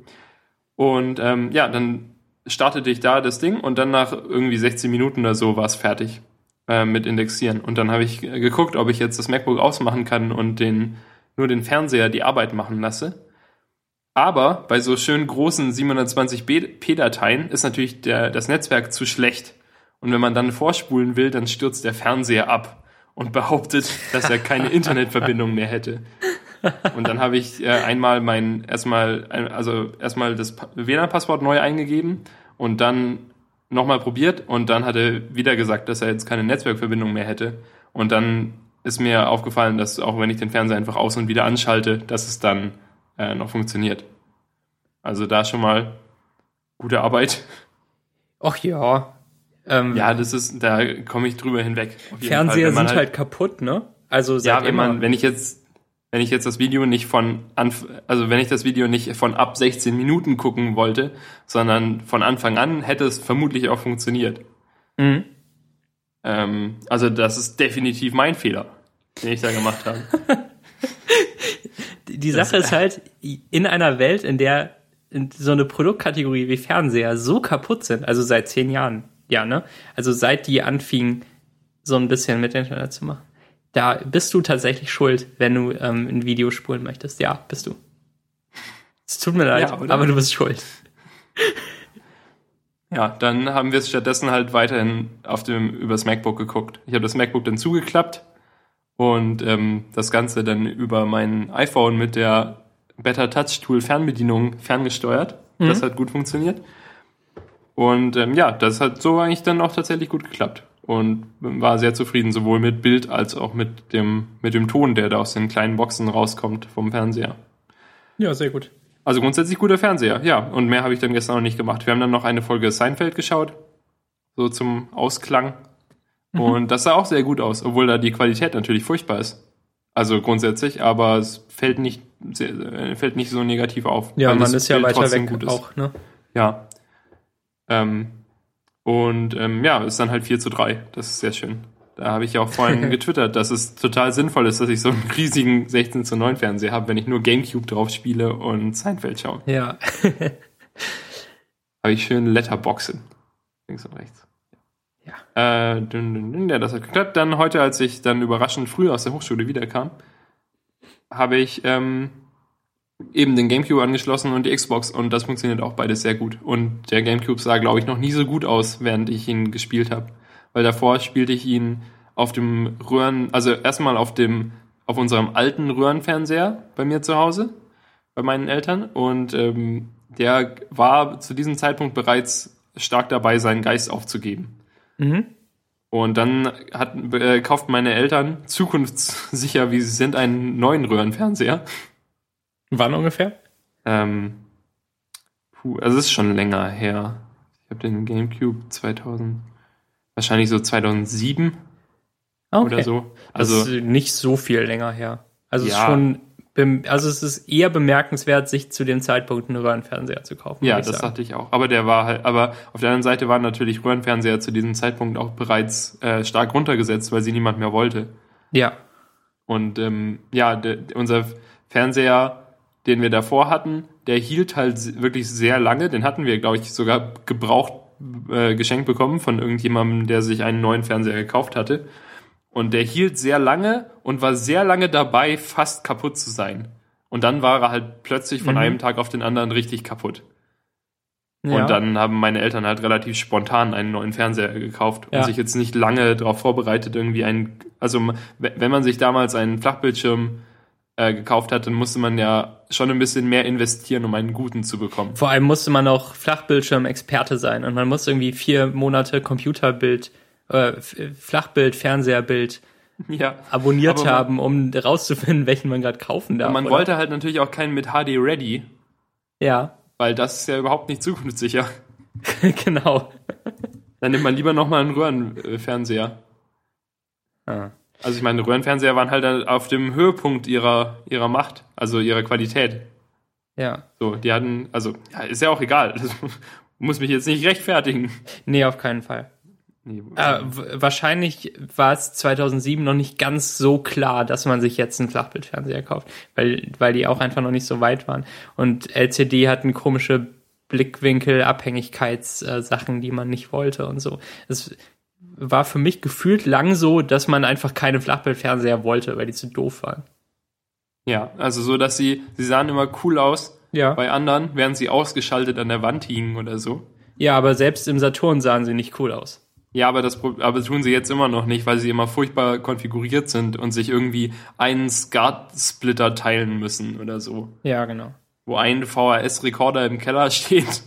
Und ähm, ja, dann startete ich da das Ding und dann nach irgendwie 16 Minuten oder so war es fertig äh, mit Indexieren. Und dann habe ich geguckt, ob ich jetzt das MacBook ausmachen kann und den, nur den Fernseher die Arbeit machen lasse. Aber bei so schön großen 720p-Dateien ist natürlich der, das Netzwerk zu schlecht. Und wenn man dann vorspulen will, dann stürzt der Fernseher ab und behauptet, dass er keine Internetverbindung mehr hätte. Und dann habe ich äh, einmal mein erstmal also erstmal das Pa- WLAN-Passwort neu eingegeben und dann nochmal probiert und dann hat er wieder gesagt, dass er jetzt keine Netzwerkverbindung mehr hätte. Und dann ist mir aufgefallen, dass auch wenn ich den Fernseher einfach aus und wieder anschalte, dass es dann äh, noch funktioniert. Also da schon mal gute Arbeit.
Och ja. Ähm,
Ja, das ist, da komme ich drüber hinweg.
Fernseher sind halt, kaputt, ne? Also
ja, wenn
immer.
man, wenn ich jetzt, wenn ich jetzt das Video nicht von, anf also wenn ich das Video nicht von ab 16 Minuten gucken wollte, sondern von Anfang an, hätte es vermutlich auch funktioniert.
Mhm.
Ähm, also das ist definitiv mein Fehler, den ich da gemacht habe.
Die Sache ist halt, in einer Welt, in der so eine Produktkategorie wie Fernseher so kaputt sind, also seit zehn Jahren, ja, ne? Also seit die anfingen, so ein bisschen mit Internet zu machen. Da bist du tatsächlich schuld, wenn du ähm, ein Video spulen möchtest. Ja, bist du. Es tut mir leid,
Ja,
aber du bist schuld.
Ja, dann haben wir es stattdessen halt weiterhin auf dem übers MacBook geguckt. Ich habe das MacBook dann zugeklappt und ähm, das Ganze dann über mein iPhone mit der Better Touch Tool Fernbedienung ferngesteuert. Das hat gut funktioniert. Und ähm, ja, das hat so eigentlich dann auch tatsächlich gut geklappt. Und war sehr zufrieden, sowohl mit Bild als auch mit dem, mit dem Ton, der da aus den kleinen Boxen rauskommt vom Fernseher.
Ja, sehr gut.
Also grundsätzlich guter Fernseher, ja. Und mehr habe ich dann gestern noch nicht gemacht. Wir haben dann noch eine Folge Seinfeld geschaut, so zum Ausklang. Mhm. Und das sah auch sehr gut aus, obwohl da die Qualität natürlich furchtbar ist. Also grundsätzlich, aber es fällt nicht, fällt nicht so negativ auf.
Ja, man ist ja weiter weg auch, ne?
Ja. Ähm, und ähm, ja, ist dann halt 4 zu 3. Das ist sehr schön. Da habe ich ja auch vorhin getwittert, dass es total sinnvoll ist, dass ich so einen riesigen 16 zu 9 Fernseher habe, wenn ich nur Gamecube drauf spiele und Seinfeld schaue.
Ja.
habe ich schön Letterboxen. Links und rechts. Ja. Äh, dün, dün, dün, ja, das hat geklappt. Dann heute, als ich dann überraschend früh aus der Hochschule wiederkam, habe ich ähm, eben den Gamecube angeschlossen und die Xbox und das funktioniert auch beides sehr gut. Und der Gamecube sah, glaube ich, noch nie so gut aus, während ich ihn gespielt habe. Weil davor spielte ich ihn auf dem Röhren, also erstmal auf dem, auf unserem alten Röhrenfernseher bei mir zu Hause, bei meinen Eltern. Und ähm, der war zu diesem Zeitpunkt bereits stark dabei, seinen Geist aufzugeben. Mhm. Und dann hat, äh, kauft meine Eltern zukunftssicher, wie sie sind, einen neuen Röhrenfernseher.
Wann ungefähr?
Ähm, puh, also es ist schon länger her. Ich habe den GameCube 2000, wahrscheinlich so 2007 okay. oder so.
Also das ist nicht so viel länger her. Also ja. schon, also es ist eher bemerkenswert, sich zu dem Zeitpunkt einen Röhrenfernseher zu kaufen.
Ja, das dachte ich auch. Aber der war halt, aber auf der anderen Seite waren natürlich Röhrenfernseher zu diesem Zeitpunkt auch bereits äh, stark runtergesetzt, weil sie niemand mehr wollte.
Ja.
Und ähm, ja, der, unser Fernseher den wir davor hatten, der hielt halt wirklich sehr lange. Den hatten wir, glaube ich, sogar gebraucht äh, geschenkt bekommen von irgendjemandem, der sich einen neuen Fernseher gekauft hatte. Und der hielt sehr lange und war sehr lange dabei, fast kaputt zu sein. Und dann war er halt plötzlich von mhm. einem Tag auf den anderen richtig kaputt. Ja. Und dann haben meine Eltern halt relativ spontan einen neuen Fernseher gekauft und ja. sich jetzt nicht lange darauf vorbereitet, irgendwie ein, also wenn man sich damals einen Flachbildschirm äh, gekauft hat, dann musste man ja schon ein bisschen mehr investieren, um einen guten zu bekommen.
Vor allem musste man auch Flachbildschirm-Experte sein und man musste irgendwie vier Monate Computerbild, äh, Flachbild, Fernseherbild ja, abonniert haben, um rauszufinden, welchen man gerade kaufen darf.
Und man oder? wollte halt natürlich auch keinen mit HD Ready.
Ja.
Weil das ist ja überhaupt nicht zukunftssicher.
genau.
Dann nimmt man lieber nochmal einen Röhrenfernseher. Ah. Also ich meine, Röhrenfernseher waren halt auf dem Höhepunkt ihrer, ihrer Macht, also ihrer Qualität.
Ja.
So, die hatten, also, ja, ist ja auch egal. Das muss mich jetzt nicht rechtfertigen.
Nee, auf keinen Fall. Nee, äh, wahrscheinlich war es 2007 noch nicht ganz so klar, dass man sich jetzt einen Flachbildfernseher kauft, weil, weil die auch einfach noch nicht so weit waren. Und LCD hatten komische Blickwinkel, Abhängigkeitssachen, die man nicht wollte und so. Es war für mich gefühlt lang so, dass man einfach keine Flachbildfernseher wollte, weil die zu doof waren.
Ja, also so, dass sie, sie sahen immer cool aus.
Ja.
Bei anderen, während sie ausgeschaltet an der Wand hingen oder so.
Ja, aber selbst im Saturn sahen sie nicht cool aus.
Ja, aber das aber tun sie jetzt immer noch nicht, weil sie immer furchtbar konfiguriert sind und sich irgendwie einen SCART-Splitter teilen müssen oder so.
Ja, genau.
Wo ein VHS-Rekorder im Keller steht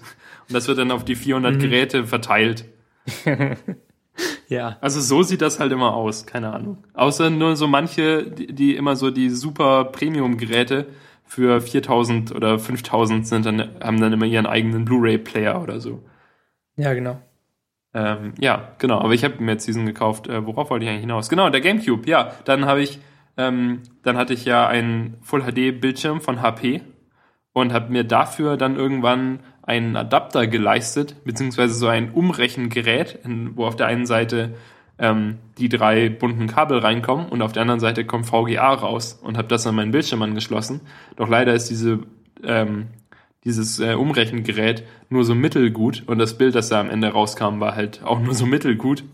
und das wird dann auf die 400 mhm. Geräte verteilt.
Ja.
Also so sieht das halt immer aus, keine Ahnung. Außer nur so manche, die, die immer so die super Premium-Geräte für 4000 oder 5000 sind, dann haben dann immer ihren eigenen Blu-ray-Player oder so.
Ja, genau.
Ähm, ja, genau. Aber ich habe mir jetzt diesen gekauft. Äh, worauf wollte ich eigentlich hinaus? Genau, der GameCube. Ja, dann habe ich, ähm, dann hatte ich ja einen Full HD Bildschirm von HP und habe mir dafür dann irgendwann einen Adapter geleistet, beziehungsweise so ein Umrechengerät, wo auf der einen Seite ähm, die drei bunten Kabel reinkommen und auf der anderen Seite kommt VGA raus und habe das an meinen Bildschirm angeschlossen. Doch leider ist diese ähm, dieses äh, Umrechengerät nur so mittelgut und das Bild, das da am Ende rauskam, war halt auch nur so mittelgut.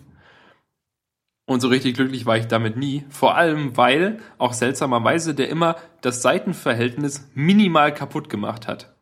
Und so richtig glücklich war ich damit nie. Vor allem, weil auch seltsamerweise der immer das Seitenverhältnis minimal kaputt gemacht hat.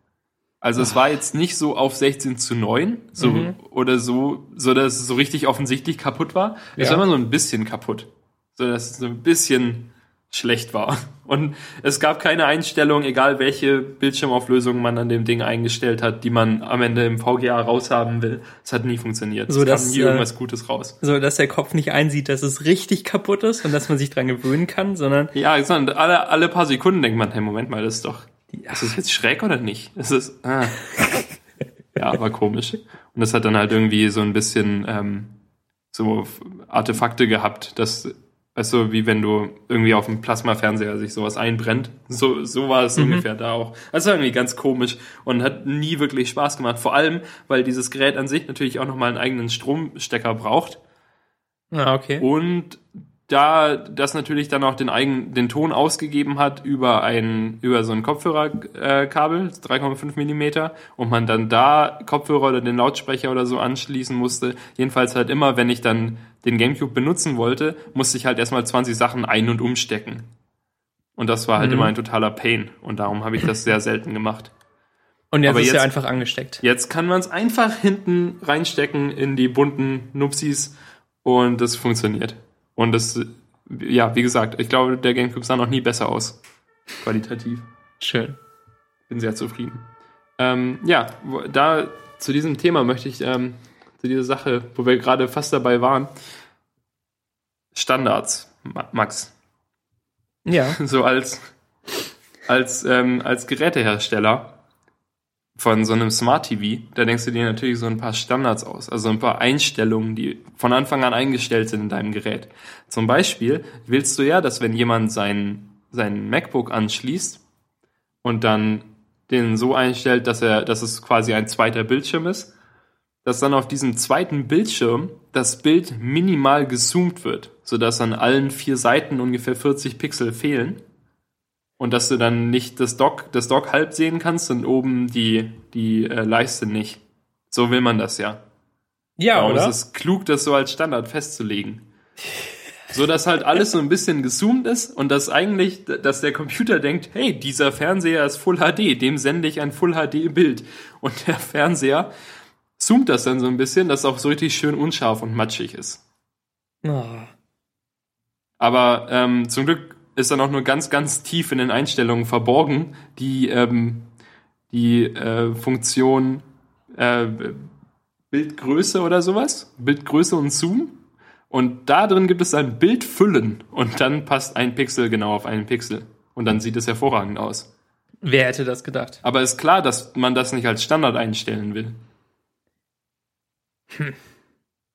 Also es war jetzt nicht so auf 16 zu 9 so, mhm. oder so, so dass es so richtig offensichtlich kaputt war. Es ja. war immer so ein bisschen kaputt. So dass es so ein bisschen schlecht war. Und es gab keine Einstellung, egal welche Bildschirmauflösung man an dem Ding eingestellt hat, die man am Ende im VGA raushaben will. Es hat nie funktioniert.
So,
es
dass,
kam nie
äh,
irgendwas Gutes raus.
So, dass der Kopf nicht einsieht, dass es richtig kaputt ist und dass man sich dran gewöhnen kann, sondern
Ja, sondern alle, alle paar Sekunden denkt man, hey, Moment mal, das ist doch, ist das jetzt schräg oder nicht? Es ist, ah. ja, war komisch. Und das hat dann halt irgendwie so ein bisschen ähm, so Artefakte gehabt, dass, weißt du, wie wenn du irgendwie auf dem Plasmafernseher sich sowas einbrennt. So, so war es ungefähr da auch. War irgendwie ganz komisch und hat nie wirklich Spaß gemacht. Vor allem, weil dieses Gerät an sich natürlich auch nochmal einen eigenen Stromstecker braucht.
Ah, okay.
Und da das natürlich dann auch den eigenen den Ton ausgegeben hat über ein über so ein Kopfhörerkabel äh, Kabel, 3,5 Millimeter und man dann da Kopfhörer oder den Lautsprecher oder so anschließen musste. Jedenfalls halt immer, wenn ich dann den GameCube benutzen wollte, musste ich halt erstmal 20 Sachen ein- und umstecken. Und das war halt
Mhm.
immer ein totaler Pain und darum habe ich das sehr selten gemacht.
Und jetzt
aber
ist
jetzt-
er einfach angesteckt.
Jetzt kann man es einfach hinten reinstecken in die bunten Nupsis und das funktioniert. Und das, ja, wie gesagt, ich glaube, der Gamecube sah noch nie besser aus. Qualitativ.
Schön.
Bin sehr zufrieden. Ähm, ja, da zu diesem Thema möchte ich, ähm, zu dieser Sache, wo wir gerade fast dabei waren, Standards, Ma- Max.
Ja.
so als, als, ähm, als Gerätehersteller von so einem Smart TV, da denkst du dir natürlich so ein paar Standards aus, also ein paar Einstellungen, die von Anfang an eingestellt sind in deinem Gerät. Zum Beispiel willst du ja, dass wenn jemand sein, sein MacBook anschließt und dann den so einstellt, dass er, dass es quasi ein zweiter Bildschirm ist, dass dann auf diesem zweiten Bildschirm das Bild minimal gezoomt wird, sodass an allen vier Seiten ungefähr 40 Pixel fehlen. Und dass du dann nicht das Dock, das Dock halb sehen kannst und oben die, die äh, Leiste nicht. So will man das ja.
Ja,
Darum
oder?
ist es klug, das so als Standard festzulegen. So dass halt alles so ein bisschen gezoomt ist und dass eigentlich, dass der Computer denkt, hey, dieser Fernseher ist Full HD, dem sende ich ein Full HD Bild. Und der Fernseher zoomt das dann so ein bisschen, dass es auch so richtig schön unscharf und matschig ist.
Oh.
Aber ähm, zum Glück ist dann auch nur ganz, ganz tief in den Einstellungen verborgen die, ähm, die äh, Funktion äh, Bildgröße oder sowas. Bildgröße und Zoom. Und da drin gibt es dann Bildfüllen und dann passt ein Pixel genau auf einen Pixel. Und dann sieht es hervorragend aus.
Wer hätte das gedacht?
Aber ist klar, dass man das nicht als Standard einstellen will.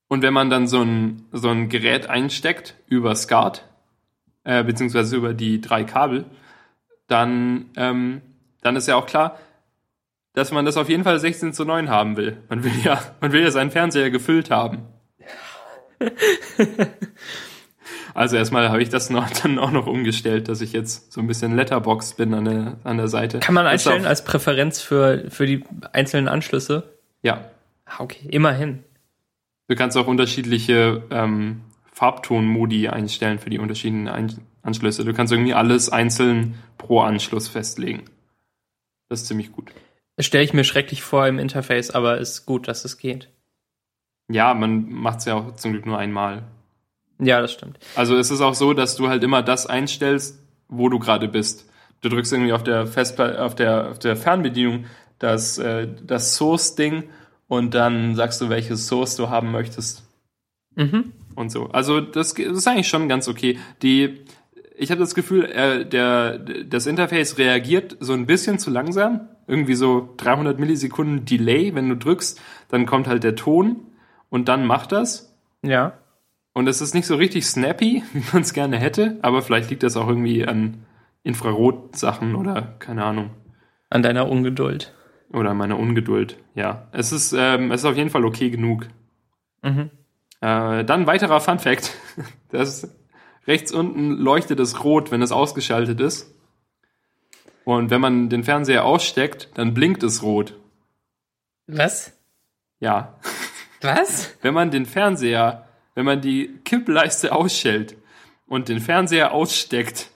Und wenn man dann so ein, so ein Gerät einsteckt über SCART, äh, beziehungsweise über die drei Kabel, dann, ähm, dann ist ja auch klar, dass man das auf jeden Fall 16 zu 9 haben will. Man will ja, man will ja seinen Fernseher gefüllt haben. Also erstmal habe ich das noch, dann auch noch umgestellt, dass ich jetzt so ein bisschen Letterbox bin an der, an der Seite.
Kann man einstellen als Präferenz für, für die einzelnen Anschlüsse?
Ja.
Ah, okay, immerhin.
Du kannst auch unterschiedliche ähm, Farbtonmodi einstellen für die unterschiedlichen Ein Anschlüsse. Du kannst irgendwie alles einzeln pro Anschluss festlegen. Das ist ziemlich gut.
Das stelle ich mir schrecklich vor im Interface, aber ist gut, dass es geht.
Ja, man macht es ja auch zum Glück nur einmal.
Ja, das stimmt.
Also es ist auch so, dass du halt immer das einstellst, wo du gerade bist. Du drückst irgendwie auf der Festplatte, auf der, auf der Fernbedienung das, äh, das Source-Ding und dann sagst du, welches Source du haben möchtest.
Mhm.
Und so. Also das, das ist eigentlich schon ganz okay. Die, ich habe das Gefühl, äh, der, das Interface reagiert so ein bisschen zu langsam. Irgendwie so 300 Millisekunden Delay, wenn du drückst, dann kommt halt der Ton und dann macht das.
Ja.
Und es ist nicht so richtig snappy, wie man es gerne hätte, aber vielleicht liegt das auch irgendwie an Infrarot-Sachen oder keine Ahnung.
An deiner Ungeduld.
Oder meiner Ungeduld. Ja, es ist, ähm, es ist auf jeden Fall okay genug.
Mhm.
Äh, dann weiterer Fun Fact. Das rechts unten leuchtet es rot, wenn es ausgeschaltet ist. Und wenn man den Fernseher aussteckt, dann blinkt es rot.
Was?
Ja.
Was?
Wenn man den Fernseher, wenn man die Kippleiste ausschält und den Fernseher aussteckt,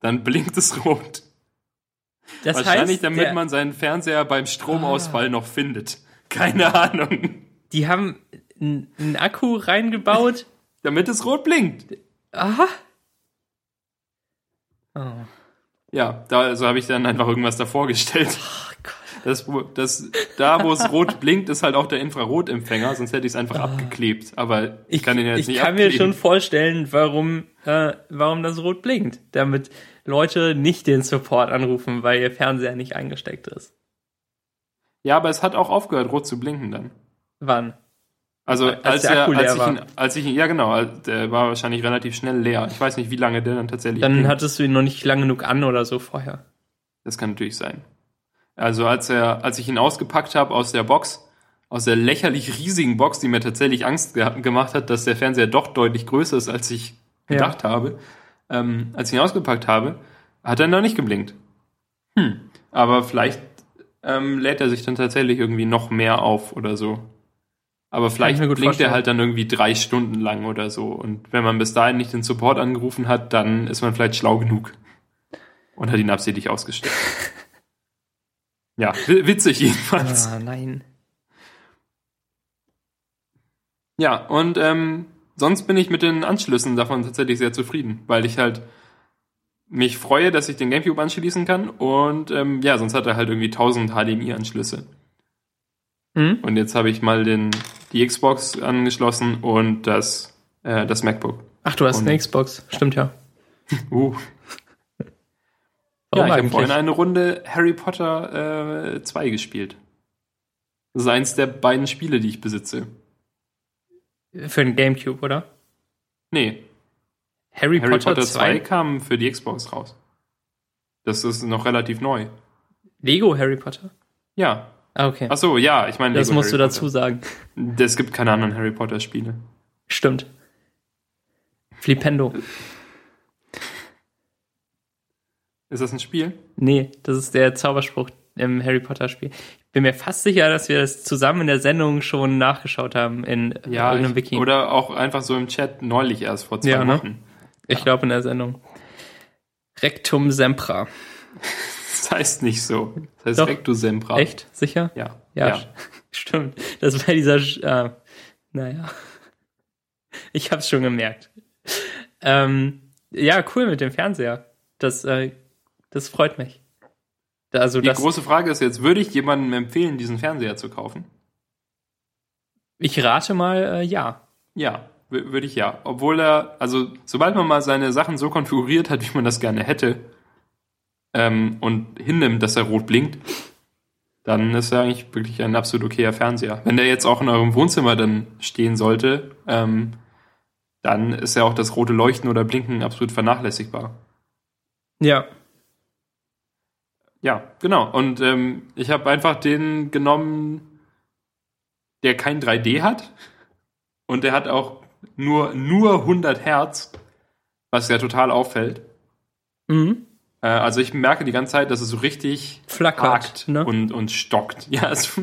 dann blinkt es rot.
Das
Wahrscheinlich,
heißt,
damit man seinen Fernseher beim Stromausfall noch findet. Keine Ahnung.
die haben einen Akku reingebaut.
Damit es rot blinkt.
Aha. Oh.
Ja, da also habe ich dann einfach irgendwas davor gestellt.
Oh Gott.
Das, das, da, wo es rot blinkt, ist halt auch der Infrarotempfänger, sonst hätte ich es einfach abgeklebt. Aber ich, kann den jetzt
ich
nicht
kann mir schon vorstellen, warum, äh, warum das rot blinkt. Damit Leute nicht den Support anrufen, weil ihr Fernseher nicht eingesteckt ist.
Ja, aber es hat auch aufgehört, rot zu blinken dann.
Wann?
Also
Als
als, er, als ich ihn, als ich ihn, ja genau, als- der war wahrscheinlich relativ schnell leer. Ich weiß nicht, wie lange der dann tatsächlich.
Dann
blinkt.
hattest du ihn noch nicht lang genug an oder so vorher.
Das kann natürlich sein. Also als er, als ich ihn ausgepackt habe aus der Box, aus der lächerlich riesigen Box, die mir tatsächlich Angst ge gemacht hat, dass der Fernseher doch deutlich größer ist, als ich
Ja.
gedacht habe, ähm, als ich ihn ausgepackt habe, hat er noch nicht geblinkt. Hm. Aber vielleicht ähm, lädt er sich dann tatsächlich irgendwie noch mehr auf oder so. Aber vielleicht er
vorstellen.
halt dann irgendwie drei Stunden lang oder so. Und wenn man bis dahin nicht den Support angerufen hat, dann ist man vielleicht schlau genug. Und hat ihn absichtlich ausgestellt. ja, wi- witzig jedenfalls.
Ah, nein.
Ja, und ähm, sonst bin ich mit den Anschlüssen davon tatsächlich sehr zufrieden, weil ich halt mich freue, dass ich den Gamecube anschließen kann und ähm, ja, sonst hat er halt irgendwie 1000 HDMI-Anschlüsse.
Hm?
Und jetzt habe ich mal den, die Xbox angeschlossen und das, äh, das MacBook.
Ach, du hast
Und-
eine Xbox. Stimmt ja.
Uh. Ja, ich habe vorhin eine Runde Harry Potter äh, 2 gespielt. Das ist eins der beiden Spiele, die ich besitze.
Für den Gamecube, oder?
Nee,
Harry,
Harry
Potter,
Potter 2
2?
kam für die Xbox raus. Das ist noch relativ neu.
Lego Harry Potter?
Ja.
Okay.
Ach so, ja, ich meine,
das
Lego
musst
Harry
du dazu
Potter.
sagen.
Es gibt keine anderen Harry Potter Spiele.
Stimmt. Flipendo.
Ist das ein Spiel?
Nee, das ist der Zauberspruch im Harry Potter Spiel. Ich bin mir fast sicher, dass wir das zusammen in der Sendung schon nachgeschaut haben in
Ja,
irgendeinem Wiki.
oder auch einfach so im Chat neulich erst vor zwei
Ja, ne?
Wochen.
ich glaube in der Sendung. Rectum Sempra.
Das heißt nicht so. Das heißt
Doch.
Rectus Sempra.
Echt? Sicher?
Ja.
Ja,
ja.
st- stimmt. Das war dieser, äh, naja. Ich hab's schon gemerkt. Ähm, ja, cool mit dem Fernseher. Das, äh, das freut mich. Also
Die große Frage ist jetzt, würde ich jemandem empfehlen, diesen Fernseher zu kaufen?
ich rate mal, äh, ja.
Ja, wür- würde ich ja. Obwohl er, also sobald man mal seine Sachen so konfiguriert hat, wie man das gerne hätte, ähm, und hinnimmt, dass er rot blinkt, dann ist er eigentlich wirklich ein absolut okayer Fernseher. Wenn der jetzt auch in eurem Wohnzimmer dann stehen sollte, ähm, dann ist ja auch das rote Leuchten oder Blinken absolut vernachlässigbar.
Ja.
Ja, genau. Und ähm, ich habe einfach den genommen, der kein 3D hat. Und der hat auch nur, nur 100 Hertz, was ja total auffällt.
Mhm.
Äh, also ich merke die ganze Zeit, dass es so richtig
Flackert, ne?
und, und stockt. Ja, es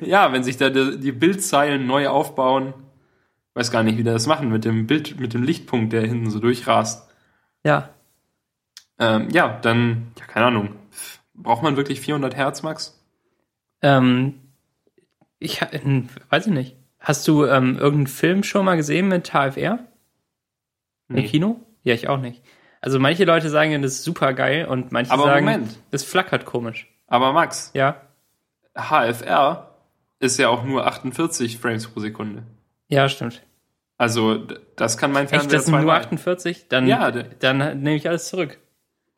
ja, wenn sich da die, die Bildzeilen neu aufbauen, weiß gar nicht, wie die das machen mit dem Bild, mit dem Lichtpunkt, der hinten so durchrast.
Ja.
Ähm, ja, dann, ja, keine Ahnung. Braucht man wirklich 400 Hertz, Max?
Ähm, ich weiß ich nicht. Hast du ähm, irgendeinen Film schon mal gesehen mit HFR im Kino? Ja, ich auch nicht. Also manche Leute sagen, das ist super geil und manche
Aber
sagen,
Moment.
es flackert komisch.
Aber Max,
Ja,
HFR ist ja auch nur 48 Frames pro Sekunde.
ja, stimmt.
Also, das kann mein
Echt,
Fernseher
das sind nur
zweimal.
48? Dann,
Ja,
dann nehme ich alles zurück.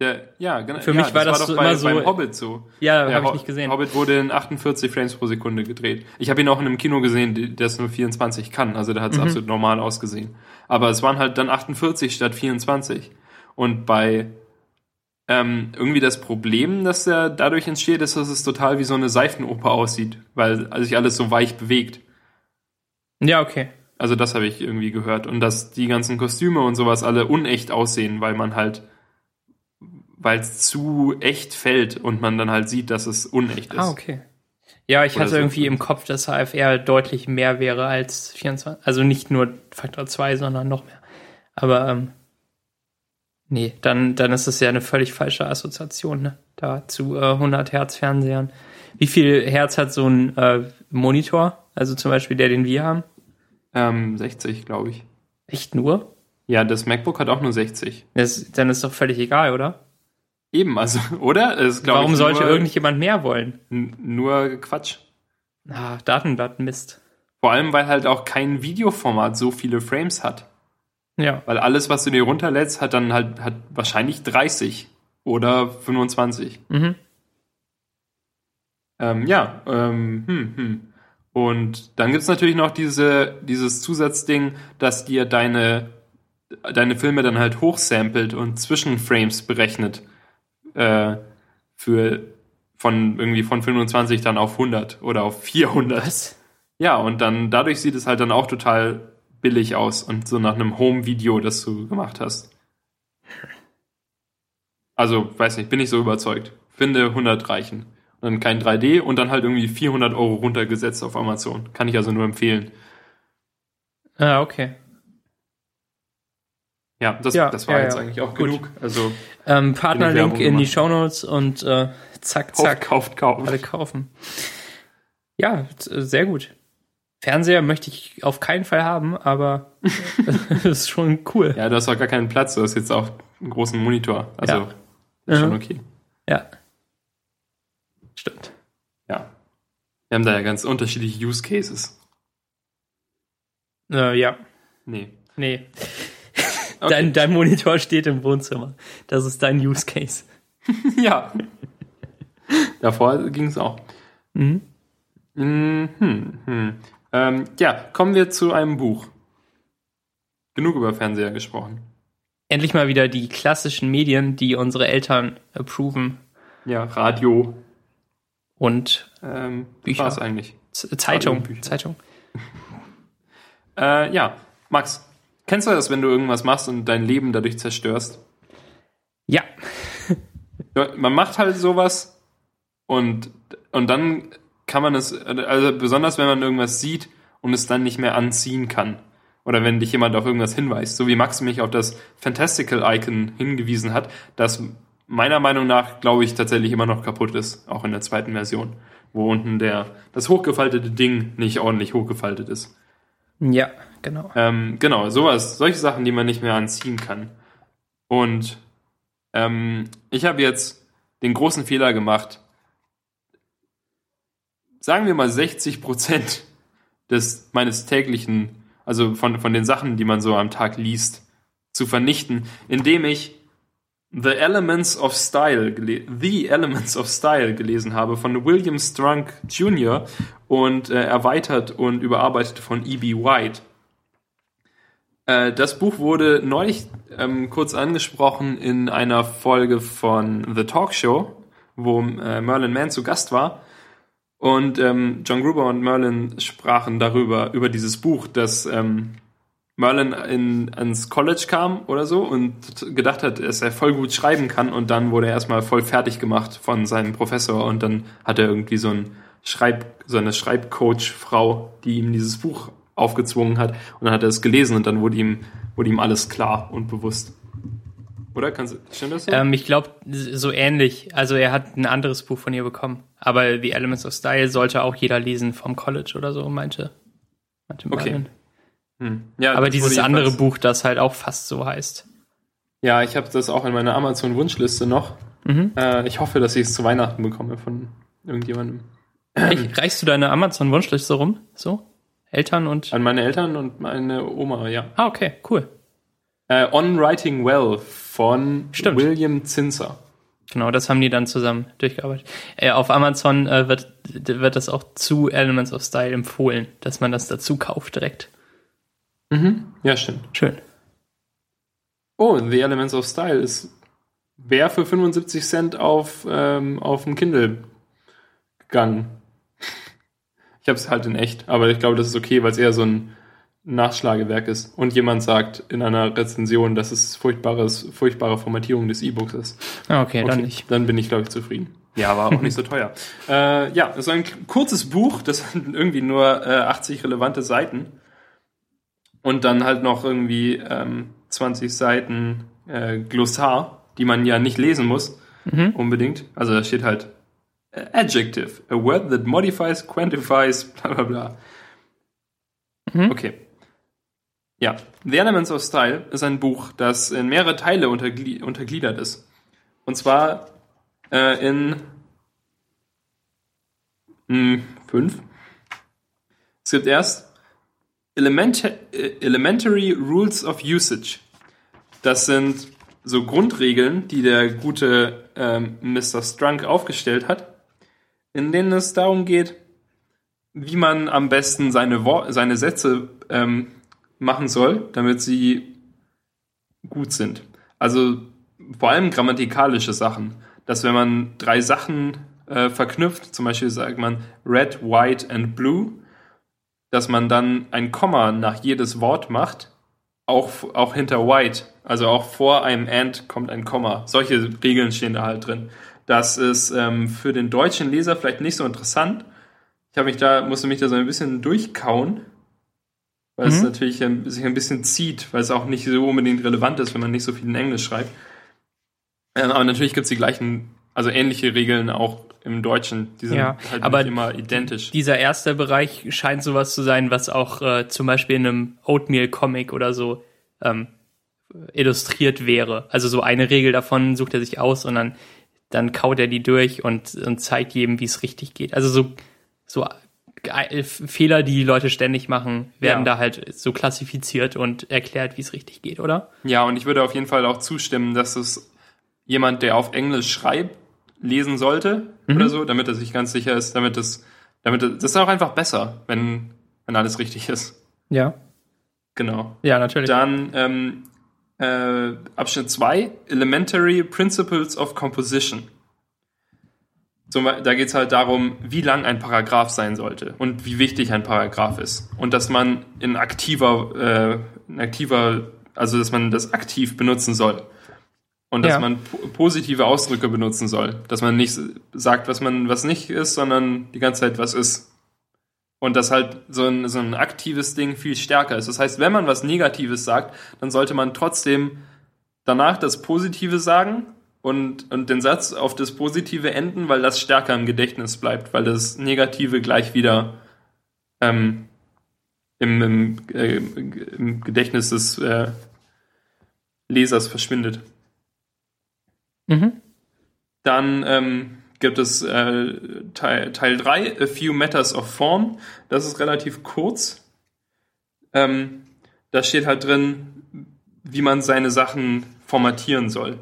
Der, ja, genau.
Für
ja,
mich war das
doch
so
bei,
immer so-
beim Hobbit so.
Ja, habe ich nicht gesehen.
Hobbit wurde in 48 Frames pro Sekunde gedreht. Ich habe ihn auch in einem Kino gesehen, es nur 24 kann. Also da hat es
Mhm.
absolut normal ausgesehen. Aber es waren halt dann 48 statt 24. Und bei ähm, irgendwie das Problem, das da dadurch entsteht, ist, dass es total wie so eine Seifenoper aussieht, weil sich alles so weich bewegt.
Ja, okay.
Also das habe ich irgendwie gehört. Und dass die ganzen Kostüme und sowas alle unecht aussehen, weil man halt, weil es zu echt fällt und man dann halt sieht, dass es unecht ist.
Ah, okay. Ja, ich
Oder
hatte
so.
irgendwie im Kopf, dass HFR deutlich mehr wäre als 24. Also nicht nur Faktor 2, sondern noch mehr. Aber ähm, nee, dann, dann ist es ja eine völlig falsche Assoziation, ne? Da zu äh, 100 Hertz Fernsehern. Wie viel Hertz hat so ein äh, Monitor? Also zum Beispiel der, den wir haben?
Ähm, 60, glaube ich.
Echt nur?
Ja, das MacBook hat auch nur 60.
Das, dann ist doch völlig egal, oder?
Eben, also, oder? Das ist,
Warum sollte
nur,
irgendjemand mehr wollen?
nur Quatsch.
Ah, Datenblatt, Mist.
Vor allem, weil halt auch kein Videoformat so viele Frames hat.
Ja.
Weil alles, was du dir runterlädst, hat dann halt hat wahrscheinlich 30 oder 25.
Mhm.
Ähm, ja, ähm, hm, hm. Und dann gibt's natürlich noch diese, dieses Zusatzding, dass dir deine, deine Filme dann halt hochsampelt und Zwischenframes berechnet. Äh, für von irgendwie von 25 dann auf 100 oder auf 400.
Was?
Ja, und dann dadurch sieht es halt dann auch total billig aus und so nach einem Home-Video, das du gemacht hast. Also, weiß nicht, bin ich so überzeugt. Finde 100 reichen. Und dann kein 3D und dann halt irgendwie 400 Euro runtergesetzt auf Amazon. Kann ich also nur empfehlen.
Ah, okay.
Ja, das,
Ja,
das war
ja,
jetzt
ja.
eigentlich auch
Gut.
genug. Also,
Ähm, Partnerlink in die
gemacht.
Shownotes und äh, zack,
kauft,
zack.
kauft, kauft.
Alle kaufen. Ja, äh, sehr gut. Fernseher möchte ich auf keinen Fall haben, aber das ist schon cool.
Ja, du hast auch gar keinen Platz. Du hast jetzt auch einen großen Monitor. Also,
Ja.
ist schon
Mhm.
okay.
Ja. Stimmt.
Ja. Wir haben da ja ganz unterschiedliche Use Cases.
Äh, ja.
Nee.
Nee.
Okay.
Dein, dein Monitor steht im Wohnzimmer. Das ist dein Use Case.
Ja. Davor ging es auch.
Mhm.
Mhm, hm. Ähm, ja, kommen wir zu einem Buch. Genug über Fernseher gesprochen.
Endlich mal wieder die klassischen Medien, die unsere Eltern approven.
Ja, Radio.
Und
Ähm,
Bücher.
war's eigentlich.
Z Zeitung. Zeitung.
Äh, ja, Max, kennst du das, wenn du irgendwas machst und dein Leben dadurch zerstörst?
Ja.
Ja, Man macht halt sowas und, und dann kann man es, also besonders wenn man irgendwas sieht und es dann nicht mehr anziehen kann. Oder wenn dich jemand auf irgendwas hinweist, so wie Max mich auf das Fantastical-Icon hingewiesen hat, das meiner Meinung nach, glaube ich, tatsächlich immer noch kaputt ist, auch in der zweiten Version, wo unten der, das hochgefaltete Ding nicht ordentlich hochgefaltet ist.
Ja, genau.
Ähm, genau, sowas, solche Sachen, die man nicht mehr anziehen kann. Und ähm, ich habe jetzt den großen Fehler gemacht, sagen wir mal 60 Prozent des meines täglichen, also von, von den Sachen, die man so am Tag liest, zu vernichten, indem ich The Elements of Style, The Elements of Style gelesen habe von William Strunk Jr. und äh, erweitert und überarbeitet von E.B. White. Äh, das Buch wurde neulich ähm, kurz angesprochen in einer Folge von The Talk Show, wo äh, Merlin Mann zu Gast war. Und ähm, John Gruber und Merlin sprachen darüber, über dieses Buch, dass ähm, Merlin in, ans College kam oder so und gedacht hat, dass er voll gut schreiben kann und dann wurde er erstmal voll fertig gemacht von seinem Professor und dann hat er irgendwie so, ein Schreib, so eine Schreibcoach-Frau, die ihm dieses Buch aufgezwungen hat und dann hat er es gelesen und dann wurde ihm, wurde ihm alles klar und bewusst. Oder? Kannst, du- stimmt das so?
Ähm, ich glaube, so ähnlich. Also er hat ein anderes Buch von ihr bekommen. Aber The Elements of Style sollte auch jeder lesen vom College oder so, meinte. meinte
Okay.
Merlin.
Hm. Ja,
Aber dieses andere Buch, das halt auch fast so heißt.
Ja, ich habe das auch in meiner Amazon-Wunschliste noch.
Mhm.
Äh, ich hoffe, dass ich es zu Weihnachten bekomme von irgendjemandem.
Reich- Reichst du deine Amazon-Wunschliste rum? So? Eltern und.
An meine Eltern und meine Oma, ja.
Ah, okay, cool.
Äh, On Writing Well von
Stimmt.
William Zinser.
Genau, das haben die dann zusammen durchgearbeitet. Äh, auf Amazon äh, wird, wird das auch zu Elements of Style empfohlen, dass man das dazu kauft direkt.
Ja, stimmt.
Schön.
Oh, The Elements of Style ist wäre für 75 Cent auf, ähm, auf dem Kindle gegangen. Ich habe es halt in echt, aber ich glaube, das ist okay, weil es eher so ein Nachschlagewerk ist. Und jemand sagt in einer Rezension, dass es furchtbares, furchtbare Formatierung des E-Books ist.
Ah, okay, dann
Okay,
nicht.
Dann bin ich, glaube ich, zufrieden. Ja, war auch nicht so teuer. Äh, ja, das ist ein kurzes Buch, das hat irgendwie nur äh, 80 relevante Seiten. Und dann halt noch irgendwie ähm, 20 Seiten äh, Glossar, die man ja nicht lesen muss,
Mhm.
unbedingt. Also da steht halt äh, Adjective, a word that modifies, quantifies, bla bla bla.
Mhm.
Okay. Ja, The Elements of Style ist ein Buch, das in mehrere Teile untergli untergliedert ist. Und zwar äh, in mh, hm, fünf. Es gibt erst Element Elementary Rules of Usage. Das sind so Grundregeln, die der gute ähm, Mr. Strunk aufgestellt hat, in denen es darum geht, wie man am besten seine, Wor seine Sätze ähm, machen soll, damit sie gut sind. Also vor allem grammatikalische Sachen. Dass wenn man drei Sachen äh, verknüpft, zum Beispiel sagt man red, white and blue, dass man dann ein Komma nach jedes Wort macht, auch, auch hinter white, also auch vor einem and kommt ein Komma. Solche Regeln stehen da halt drin. Das ist ähm, für den deutschen Leser vielleicht nicht so interessant. Ich habe mich da, musste mich da so ein bisschen durchkauen, weil mhm. es natürlich sich ein bisschen zieht, weil es auch nicht so unbedingt relevant ist, wenn man nicht so viel in Englisch schreibt. Ähm, aber natürlich gibt es die gleichen, also ähnliche Regeln auch im Deutschen. Die sind
ja,
halt
aber
immer identisch.
Dieser erste Bereich scheint sowas zu sein, was auch äh, zum Beispiel in einem Oatmeal-Comic oder so ähm, illustriert wäre. Also so eine Regel davon sucht er sich aus und dann, dann kaut er die durch und, und zeigt jedem, wie es richtig geht. Also so, so Fehler, die, die Leute ständig machen, werden ja. da halt so klassifiziert und erklärt, wie es richtig geht, oder?
Ja, und ich würde auf jeden Fall auch zustimmen, dass es jemand, der auf Englisch schreibt, lesen sollte mhm. oder so, damit er sich ganz sicher ist, damit es, damit das ist auch einfach besser, wenn, wenn alles richtig ist.
Ja.
Genau.
Ja, natürlich.
Dann ähm, äh, Abschnitt 2, Elementary Principles of Composition. Zum, da geht es halt darum, wie lang ein Paragraph sein sollte und wie wichtig ein Paragraph ist. Und dass man in aktiver, äh, in aktiver, also dass man das aktiv benutzen soll. Und dass ja. man positive Ausdrücke benutzen soll. Dass man nicht sagt, was man was nicht ist, sondern die ganze Zeit was ist. Und dass halt so ein, so ein aktives Ding viel stärker ist. Das heißt, wenn man was Negatives sagt, dann sollte man trotzdem danach das Positive sagen und, und den Satz auf das Positive enden, weil das stärker im Gedächtnis bleibt, weil das Negative gleich wieder ähm, im, im, äh, im Gedächtnis des äh, Lesers verschwindet. Mhm. Dann ähm, gibt es äh, Teil, Teil 3, A Few Matters of Form. Das ist relativ kurz. Ähm, da steht halt drin, wie man seine Sachen formatieren soll.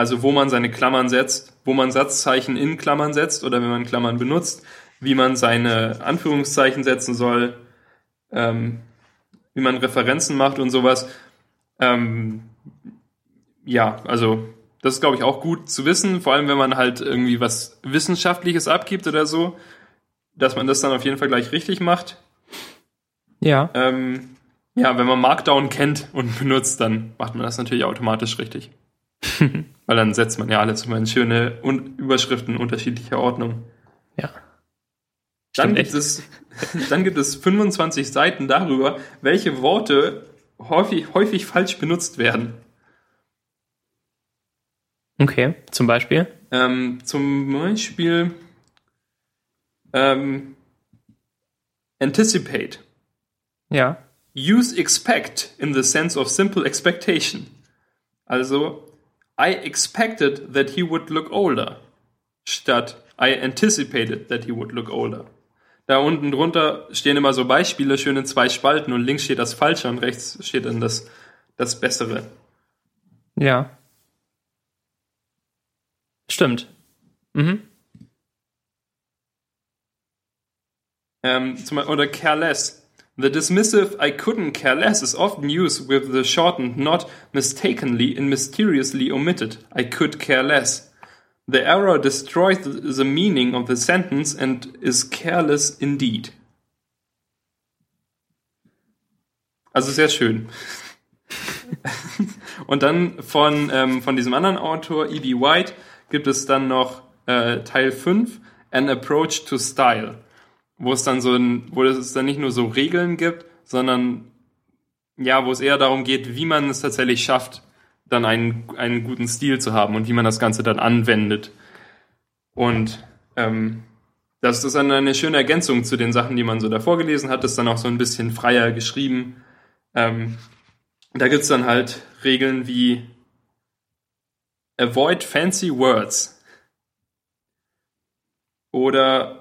Also wo man seine Klammern setzt, wo man Satzzeichen in Klammern setzt oder wenn man Klammern benutzt, wie man seine Anführungszeichen setzen soll, ähm, wie man Referenzen macht und sowas. Ähm, ja, also das ist, glaube ich, auch gut zu wissen, vor allem wenn man halt irgendwie was Wissenschaftliches abgibt oder so, dass man das dann auf jeden Fall gleich richtig macht.
Ja.
Ähm, ja, wenn man Markdown kennt und benutzt, dann macht man das natürlich automatisch richtig. Weil dann setzt man ja alles immer in schöne Überschriften unterschiedlicher Ordnung.
Ja.
Dann gibt, es, dann gibt es 25 Seiten darüber, welche Worte häufig, häufig falsch benutzt werden.
Okay, zum Beispiel?
Ähm, zum Beispiel ähm, anticipate.
Ja.
Use expect in the sense of simple expectation. Also, I expected that he would look older. Statt I anticipated that he would look older. Da unten drunter stehen immer so Beispiele, schön in zwei Spalten und links steht das Falsche und rechts steht dann das, das Bessere.
Ja. Stimmt. Mhm.
Ähm, zum, oder careless. The dismissive I couldn't care less is often used with the shortened not mistakenly and mysteriously omitted I could care less. The error destroys the meaning of the sentence and is careless indeed. Also sehr schön. Und dann von, ähm, von diesem anderen Autor, E.B. White, gibt es dann noch äh, Teil 5, An Approach to Style, wo es dann so ein, wo es dann nicht nur so Regeln gibt, sondern ja, wo es eher darum geht, wie man es tatsächlich schafft, dann einen, einen guten Stil zu haben und wie man das Ganze dann anwendet. Und ähm, das ist dann eine schöne Ergänzung zu den Sachen, die man so davor gelesen hat. Das ist dann auch so ein bisschen freier geschrieben. Ähm, da gibt's dann halt Regeln wie Avoid fancy words oder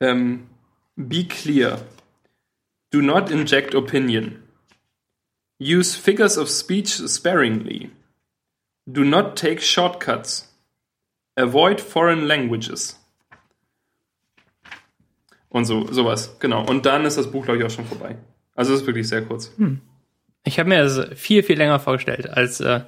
ähm, Be clear. Do not inject opinion. Use figures of speech sparingly. Do not take shortcuts. Avoid foreign languages. Und so, sowas, genau. Und dann ist das Buch, glaube ich, auch schon vorbei. Also es ist wirklich sehr kurz.
Hm. Ich habe mir das viel, viel länger vorgestellt, als, äh,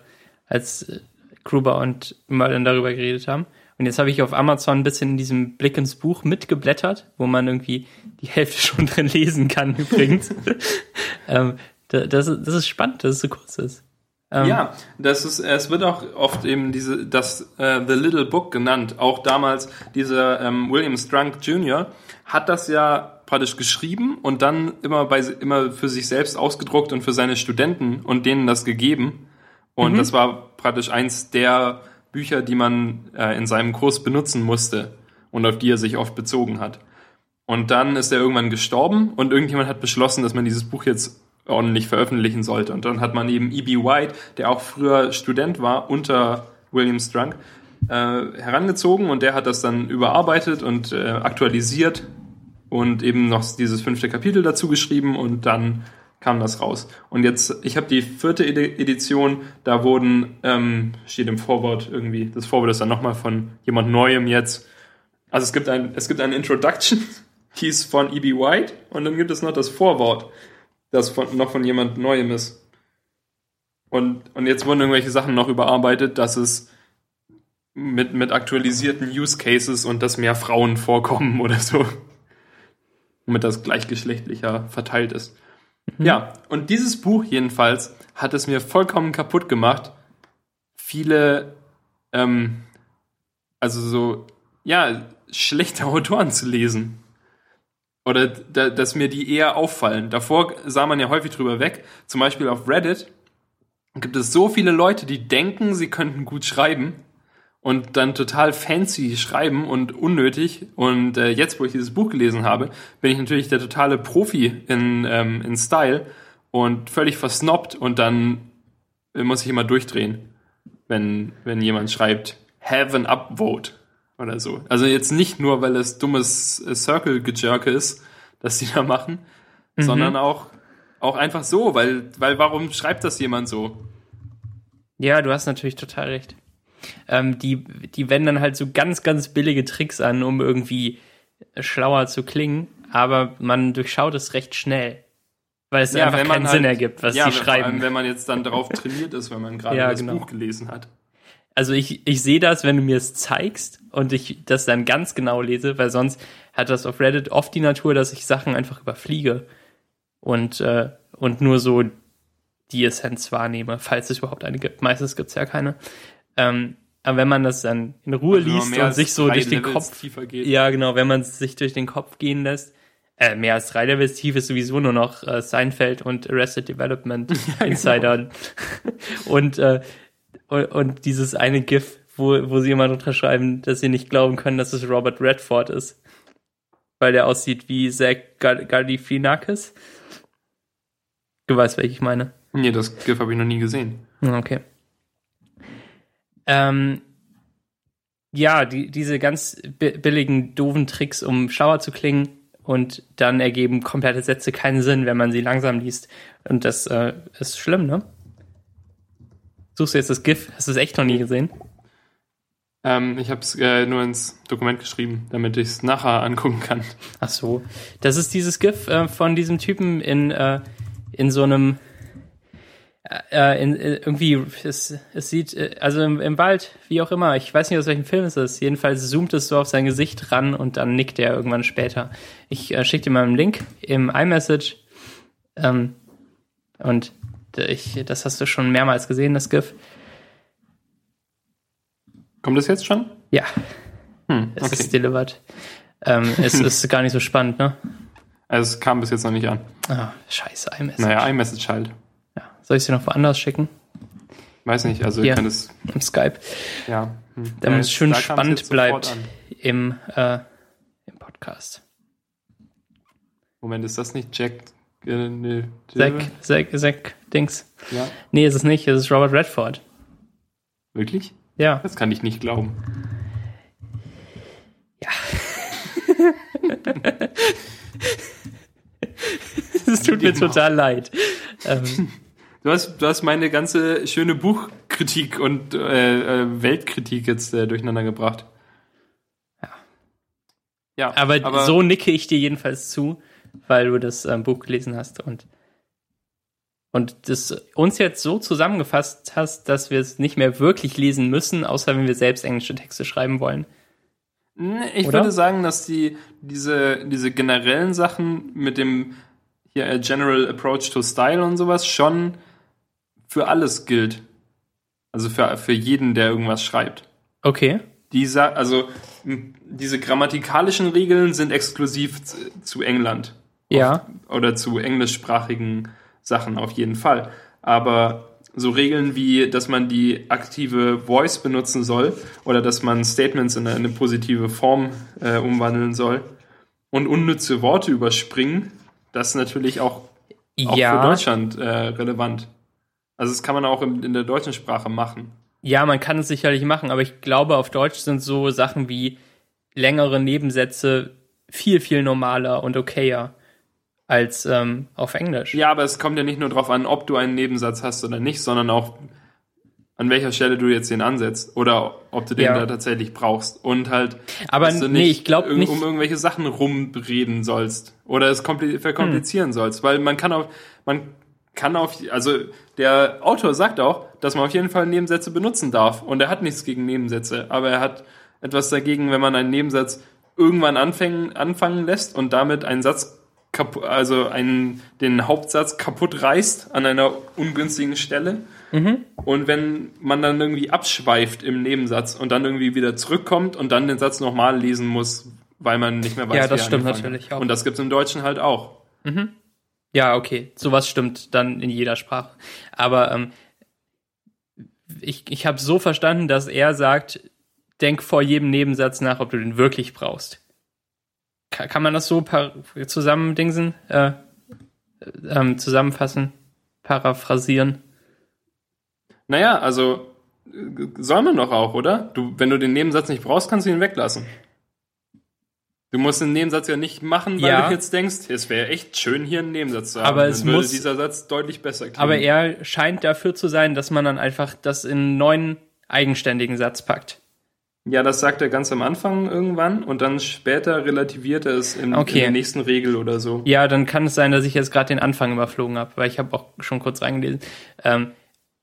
als Gruber und Merlin darüber geredet haben. Und jetzt habe ich auf Amazon ein bisschen in diesem Blick ins Buch mitgeblättert, wo man irgendwie die Hälfte schon drin lesen kann, übrigens. ähm, das, das ist spannend, dass es so kurz ist.
Ähm, ja, das ist, es wird auch oft eben diese, das äh, The Little Book genannt. Auch damals dieser ähm, William Strunk Jr. hat das ja praktisch geschrieben und dann immer bei immer für sich selbst ausgedruckt und für seine Studenten und denen das gegeben. Und mhm. das war praktisch eins der Bücher, die man äh, in seinem Kurs benutzen musste und auf die er sich oft bezogen hat. Und dann ist er irgendwann gestorben und irgendjemand hat beschlossen, dass man dieses Buch jetzt ordentlich veröffentlichen sollte. Und dann hat man eben E.B. White, der auch früher Student war unter William Strunk, äh, herangezogen und der hat das dann überarbeitet und äh, aktualisiert und eben noch dieses fünfte Kapitel dazu geschrieben und dann kam das raus. Und jetzt, ich habe die vierte Edition, da wurden, ähm, steht im Vorwort irgendwie, das Vorwort ist dann nochmal von jemand Neuem jetzt. Also es gibt ein, es gibt eine Introduction, die ist von E.B. White und dann gibt es noch das Vorwort das von, noch von jemand Neuem ist. Und, und jetzt wurden irgendwelche Sachen noch überarbeitet, dass es mit, mit aktualisierten Use Cases und dass mehr Frauen vorkommen oder so. Damit das gleichgeschlechtlicher verteilt ist. Mhm. Ja, und dieses Buch jedenfalls hat es mir vollkommen kaputt gemacht, viele, ähm, also so, ja, schlechte Autoren zu lesen. Oder da, dass mir die eher auffallen. Davor sah man ja häufig drüber weg. Zum Beispiel auf Reddit gibt es so viele Leute, die denken, sie könnten gut schreiben und dann total fancy schreiben und unnötig. Und äh, jetzt, wo ich dieses Buch gelesen habe, bin ich natürlich der totale Profi in, ähm, in Style und völlig versnobbt und dann muss ich immer durchdrehen, wenn, wenn jemand schreibt, have an upvote oder so. Also jetzt nicht nur, weil es dummes Circle-Gejirke ist, dass die da machen, mhm. sondern auch, auch einfach so, weil, weil warum schreibt das jemand so?
Ja, du hast natürlich total recht. Ähm, die, die wenden dann halt so ganz, ganz billige Tricks an, um irgendwie schlauer zu klingen, aber man durchschaut es recht schnell. Weil es ja, einfach keinen halt, Sinn ergibt, was ja, sie schreiben. Vor allem,
wenn man jetzt dann darauf trainiert ist, wenn man gerade ja, das genau. Buch gelesen hat
also ich, ich sehe das, wenn du mir es zeigst und ich das dann ganz genau lese, weil sonst hat das auf Reddit oft die Natur, dass ich Sachen einfach überfliege und, äh, und nur so die Essenz wahrnehme, falls es überhaupt eine gibt. Meistens gibt's ja keine. Ähm, aber wenn man das dann in Ruhe also liest und sich so durch den Levels Kopf, ja genau, wenn man sich durch den Kopf gehen lässt, äh, mehr als drei Levels tief ist sowieso nur noch äh, Seinfeld und Arrested Development ja, genau. Insider. Genau. und äh, und, und dieses eine GIF, wo, wo sie immer unterschreiben, dass sie nicht glauben können, dass es Robert Redford ist. Weil der aussieht wie Zach Galifianakis. Du weißt, welche ich meine.
Nee, das GIF habe ich noch nie gesehen.
Okay. Ähm, ja, die, diese ganz billigen, doofen Tricks, um schlauer zu klingen und dann ergeben komplette Sätze keinen Sinn, wenn man sie langsam liest. Und das äh, ist schlimm, ne? Suchst du jetzt das GIF? Hast du es echt noch nie gesehen?
Ähm, ich habe es äh, nur ins Dokument geschrieben, damit ich es nachher angucken kann.
Ach so. Das ist dieses GIF äh, von diesem Typen in, äh, in so einem äh, in, äh, irgendwie, es, es sieht, äh, also im, im, Wald, wie auch immer, ich weiß nicht, aus welchem Film es ist. Jedenfalls zoomt es so auf sein Gesicht ran und dann nickt er irgendwann später. Ich äh, schicke dir mal einen Link im iMessage. Ähm, und ich, das hast du schon mehrmals gesehen, das GIF.
Kommt das jetzt schon?
Ja. Hm, okay. Es ist delivered. Ähm, es ist gar nicht so spannend, ne?
Also es kam bis jetzt noch nicht an.
Ah, scheiße, iMessage.
Naja, iMessage halt.
Ja. Soll ich dir noch woanders schicken?
Weiß nicht, also ich kann es.
Im Skype.
Ja.
Hm. Damit es schön spannend bleibt im, äh, im Podcast.
Moment, ist das nicht Jack Generative.
Zack, Zack, Zack, Dings.
Ja.
Nee, ist es nicht, es ist Robert Redford.
Wirklich?
Ja.
Das kann ich nicht glauben.
Es tut mir total leid. Ähm,
Du hast, du hast meine ganze schöne Buchkritik und äh, äh, Weltkritik jetzt äh, durcheinander gebracht.
Ja.
Ja,
aber, so nicke ich dir jedenfalls zu, weil du das ähm, Buch gelesen hast und und das uns jetzt so zusammengefasst hast, dass wir es nicht mehr wirklich lesen müssen, außer wenn wir selbst englische Texte schreiben wollen.
Nee, Ich
Oder?
würde sagen, dass die diese diese generellen Sachen mit dem hier äh, General Approach to Style und sowas schon für alles gilt. Also für für jeden, der irgendwas schreibt.
Okay.
Dieser, also diese grammatikalischen Regeln sind exklusiv zu, England.
Ja.
Oder zu englischsprachigen Sachen auf jeden Fall. Aber so Regeln wie, dass man die aktive Voice benutzen soll oder dass man Statements in eine, eine positive Form äh, umwandeln soll und unnütze Worte überspringen, das ist natürlich auch, auch für
Ja.
Deutschland äh, relevant. Also das kann man auch in, in der deutschen Sprache machen.
Ja, man kann es sicherlich machen, aber ich glaube, auf Deutsch sind so Sachen wie längere Nebensätze viel, viel normaler und okayer als ähm, auf Englisch.
Ja, aber es kommt ja nicht nur darauf an, ob du einen Nebensatz hast oder nicht, sondern auch an welcher Stelle du jetzt den ansetzt oder ob du den
Ja.
da tatsächlich brauchst und halt,
Aber
dass du
nee,
nicht
ich glaube nicht.
um irgendwelche Sachen rumreden sollst oder es kompli- verkomplizieren
Hm.
sollst, weil man kann auf, man kann auf, also der Autor sagt auch, dass man auf jeden Fall Nebensätze benutzen darf und er hat nichts gegen Nebensätze, aber er hat etwas dagegen, wenn man einen Nebensatz irgendwann anfangen, anfangen lässt und damit einen Satz kapu- also einen, den Hauptsatz kaputt reißt an einer ungünstigen Stelle.
Mhm.
Und wenn man dann irgendwie abschweift im Nebensatz und dann irgendwie wieder zurückkommt und dann den Satz nochmal lesen muss, weil man nicht mehr weiß,
Ja,
wie
das
er
stimmt natürlich
hat.
auch.
Und das gibt's im Deutschen halt auch.
Ja, okay, sowas stimmt dann in jeder Sprache. Aber ähm, ich, ich habe so verstanden, dass er sagt, denk vor jedem Nebensatz nach, ob du den wirklich brauchst. Kann, kann man das so zusammendingsen, äh, ähm, zusammenfassen, paraphrasieren?
Naja, also äh, soll man doch auch, oder? Du, wenn du den Nebensatz nicht brauchst, kannst du ihn weglassen. Du musst den Nebensatz ja nicht machen, weil
Ja.
du jetzt denkst, es wäre echt schön, hier einen Nebensatz zu haben.
Aber
Dann
es
würde
muss-
dieser Satz deutlich besser klingen.
Aber er scheint dafür zu sein, dass man dann einfach das in einen neuen eigenständigen Satz packt.
Ja, das sagt er ganz am Anfang irgendwann und dann später relativiert er es in,
Okay.
in der nächsten Regel oder so.
Ja, dann kann es sein, dass ich jetzt gerade den Anfang überflogen habe, weil ich habe auch schon kurz reingelesen. Ähm,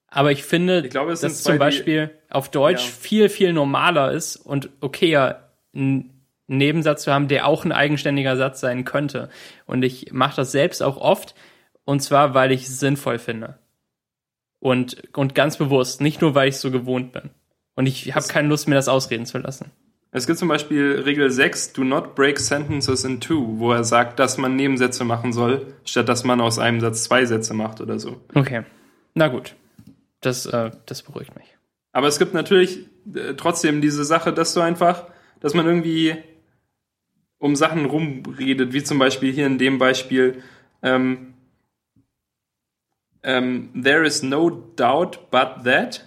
aber ich finde,
Ich glaube,
dass
zwei,
zum
die-
Beispiel auf Deutsch
Ja.
viel, viel normaler ist und okayer, einen Nebensatz zu haben, der auch ein eigenständiger Satz sein könnte. Und ich mache das selbst auch oft, und zwar, weil ich es sinnvoll finde. Und, und ganz bewusst, nicht nur, weil ich es so gewohnt bin. Und ich habe keine Lust, mir das ausreden zu lassen.
Es gibt zum Beispiel Regel 6, do not break sentences in two, wo er sagt, dass man Nebensätze machen soll, statt dass man aus einem Satz zwei Sätze macht oder so.
Okay. Na gut. Das, äh, das beruhigt mich.
Aber es gibt natürlich äh, trotzdem diese Sache, dass du einfach, dass man irgendwie um Sachen rumredet, wie zum Beispiel hier in dem Beispiel, ähm, ähm, there is no doubt but that.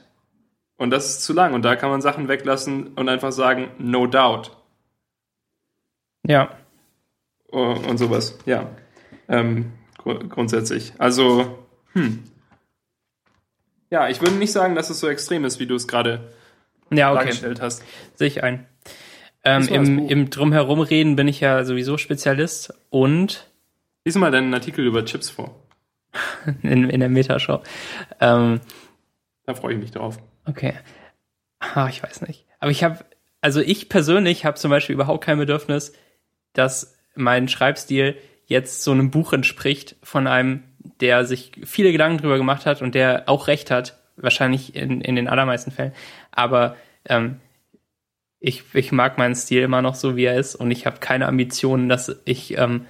Und das ist zu lang. Und da kann man Sachen weglassen und einfach sagen, no doubt.
Ja.
Oh, und sowas, ja. Ähm, gru grundsätzlich. Also, hm. Ja, ich würde nicht sagen, dass es so extrem ist, wie du es gerade
Ja, okay.
dargestellt hast.
Sehe ich ein. Ähm, im. Im Drumherumreden bin ich ja sowieso Spezialist und
Lies mal deinen Artikel über Chips vor.
in, in der Metashow. Ähm,
Da freue ich mich drauf.
okay. Ah, ich weiß nicht. Aber ich habe, also ich persönlich habe zum Beispiel überhaupt kein Bedürfnis, dass mein Schreibstil jetzt so einem Buch entspricht von einem, der sich viele Gedanken drüber gemacht hat und der auch recht hat, wahrscheinlich in, in den allermeisten Fällen. Aber ähm, ich, ich mag meinen Stil immer noch so, wie er ist und ich habe keine Ambitionen, dass ich, ähm,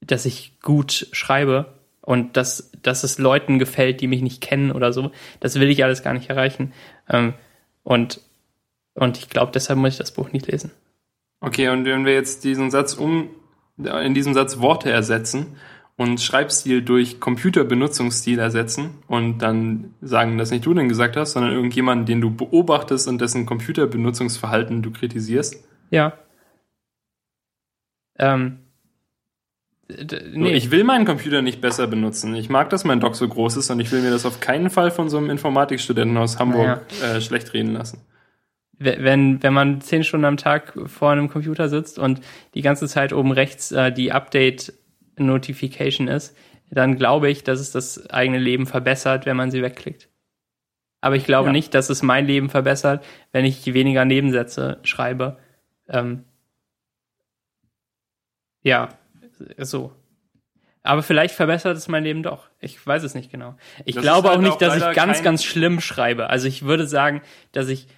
dass ich gut schreibe und dass, dass es Leuten gefällt, die mich nicht kennen oder so. Das will ich alles gar nicht erreichen. Ähm, und, und ich glaube, deshalb muss ich das Buch nicht lesen.
Okay, und wenn wir jetzt diesen Satz um, in diesem Satz Worte ersetzen und Schreibstil durch Computerbenutzungsstil ersetzen und dann sagen, dass nicht du den gesagt hast, sondern irgendjemanden, den du beobachtest und dessen Computerbenutzungsverhalten du kritisierst.
Ja. Ähm,
Nee. Ich will meinen Computer nicht besser benutzen. Ich mag, dass mein Dock so groß ist und ich will mir das auf keinen Fall von so einem Informatikstudenten aus Hamburg äh, schlecht reden lassen.
wenn, wenn man zehn Stunden am Tag vor einem Computer sitzt und die ganze Zeit oben rechts äh, die Update-Notification ist, dann glaube ich, dass es das eigene Leben verbessert, wenn man sie wegklickt. Aber ich glaube
Ja.
nicht, dass es mein Leben verbessert, wenn ich weniger Nebensätze schreibe. Ähm, ja, so. Aber vielleicht verbessert es mein Leben doch. Ich weiß es nicht genau. Ich
Das
glaube
halt
auch nicht,
auch
dass ich ganz, ganz schlimm schreibe. Also ich würde sagen, dass ich,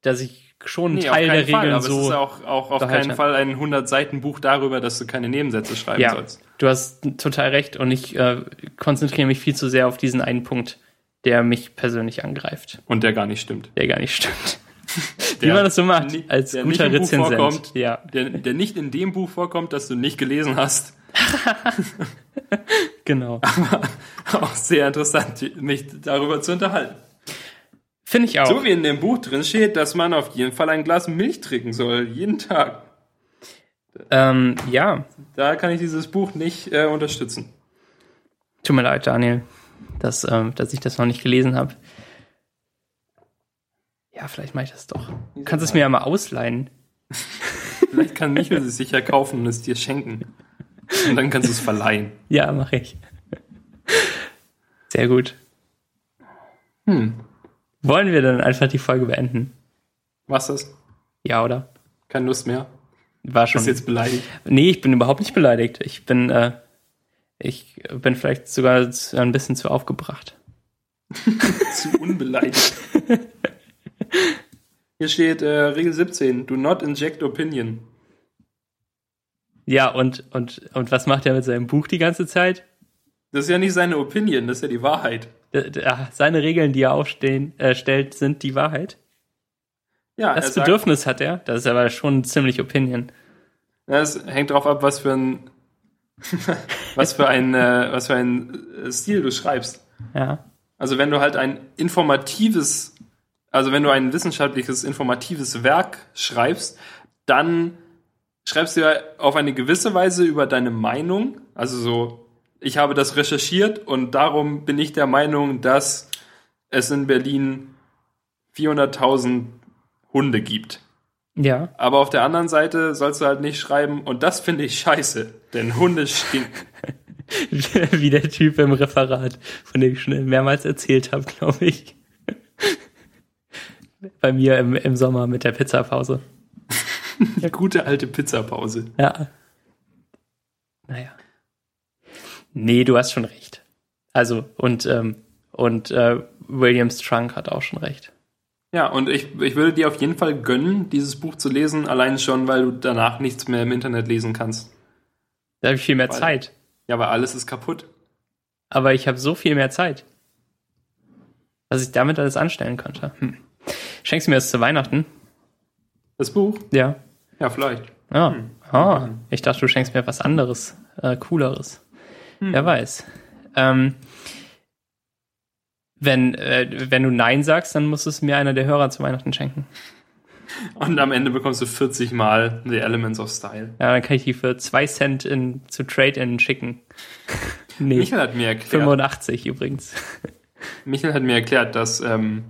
dass ich schon
Nee,
Teil der
keinen Fall,
Regeln
aber
so.
es ist auch, auch auf keinen Fall ein 100-Seiten-Buch darüber, dass du keine Nebensätze schreiben
ja,
sollst.
du hast total recht und ich äh, konzentriere mich viel zu sehr auf diesen einen Punkt, der mich persönlich angreift,
Und der gar nicht stimmt.
der gar nicht stimmt. Wie man das so macht, als
der
guter
nicht im Buch vorkommt.
Ja,
Der, der nicht in dem Buch vorkommt, das du nicht gelesen hast.
genau.
Auch sehr interessant, mich darüber zu unterhalten.
Finde ich auch.
So wie in dem Buch drin steht, dass man auf jeden Fall ein Glas Milch trinken soll, jeden Tag.
Ähm, ja,
Da kann ich dieses Buch nicht äh, unterstützen.
tut mir leid, Daniel, dass, ähm, dass ich das noch nicht gelesen habe. Ja, vielleicht mache ich das doch. Du kannst es mir ja mal ausleihen.
Vielleicht kann Michael es sich ja kaufen und es dir schenken. Und dann kannst du es verleihen.
Ja, mache ich. Sehr gut.
Hm.
Wollen wir dann einfach die Folge beenden?
Was ist?
Ja, oder?
Keine Lust mehr.
War schon.
Bist jetzt beleidigt.
Nee, ich bin überhaupt nicht beleidigt. Ich bin, äh, ich bin vielleicht sogar ein bisschen zu aufgebracht.
Zu unbeleidigt. Hier steht äh, Regel 17. Do not inject opinion.
Ja, und, und, und was macht er mit seinem Buch die ganze Zeit?
Das ist ja nicht seine Opinion, das ist ja die Wahrheit.
D- ah, Seine Regeln, die er aufstehen, äh, stellt, sind die Wahrheit.
Ja,
Das
sagt,
Bedürfnis hat er. Das ist aber schon ziemlich Opinion.
Ja, es hängt drauf ab, was für ein was für ein äh, was für ein äh, Stil du schreibst.
Ja.
Also wenn du halt ein informatives, also wenn du ein wissenschaftliches informatives Werk schreibst, dann schreibst du ja auf eine gewisse Weise über deine Meinung. Also so, ich habe das recherchiert und darum bin ich der Meinung, dass es in Berlin 400.000 Hunde gibt.
Ja.
Aber auf der anderen Seite sollst du halt nicht schreiben, und das finde ich scheiße, denn Hunde stinken.
Wie der Typ im Referat, von dem ich schon mehrmals erzählt habe, glaube ich. Bei mir im, im Sommer mit der Pizzapause.
Die gute alte Pizzapause.
Ja. Naja. Nee, du hast schon recht. Also, und, ähm, und äh, Williams Trunk hat auch schon recht.
Ja, und ich, ich würde dir auf jeden Fall gönnen, dieses Buch zu lesen, allein schon, weil du danach nichts mehr im Internet lesen kannst.
Da habe ich viel mehr
Weil-
Zeit.
Ja, weil alles ist kaputt.
Aber ich habe so viel mehr Zeit. Was ich damit alles anstellen könnte. Hm. Schenkst du mir das zu Weihnachten?
Das Buch?
Ja.
Ja, vielleicht.
Ah, ah. ich dachte, du schenkst mir was anderes, äh, cooleres. Wer weiß. Ähm, wenn, äh, wenn du Nein sagst, dann muss es mir einer der Hörer zu Weihnachten schenken.
Und am Ende bekommst du 40 Mal The Elements of Style.
Ja, dann kann ich die für zwei Cent in, zu Trade-In schicken. nee,
Michael hat mir erklärt,
85 übrigens.
Michael hat mir erklärt, dass, ähm,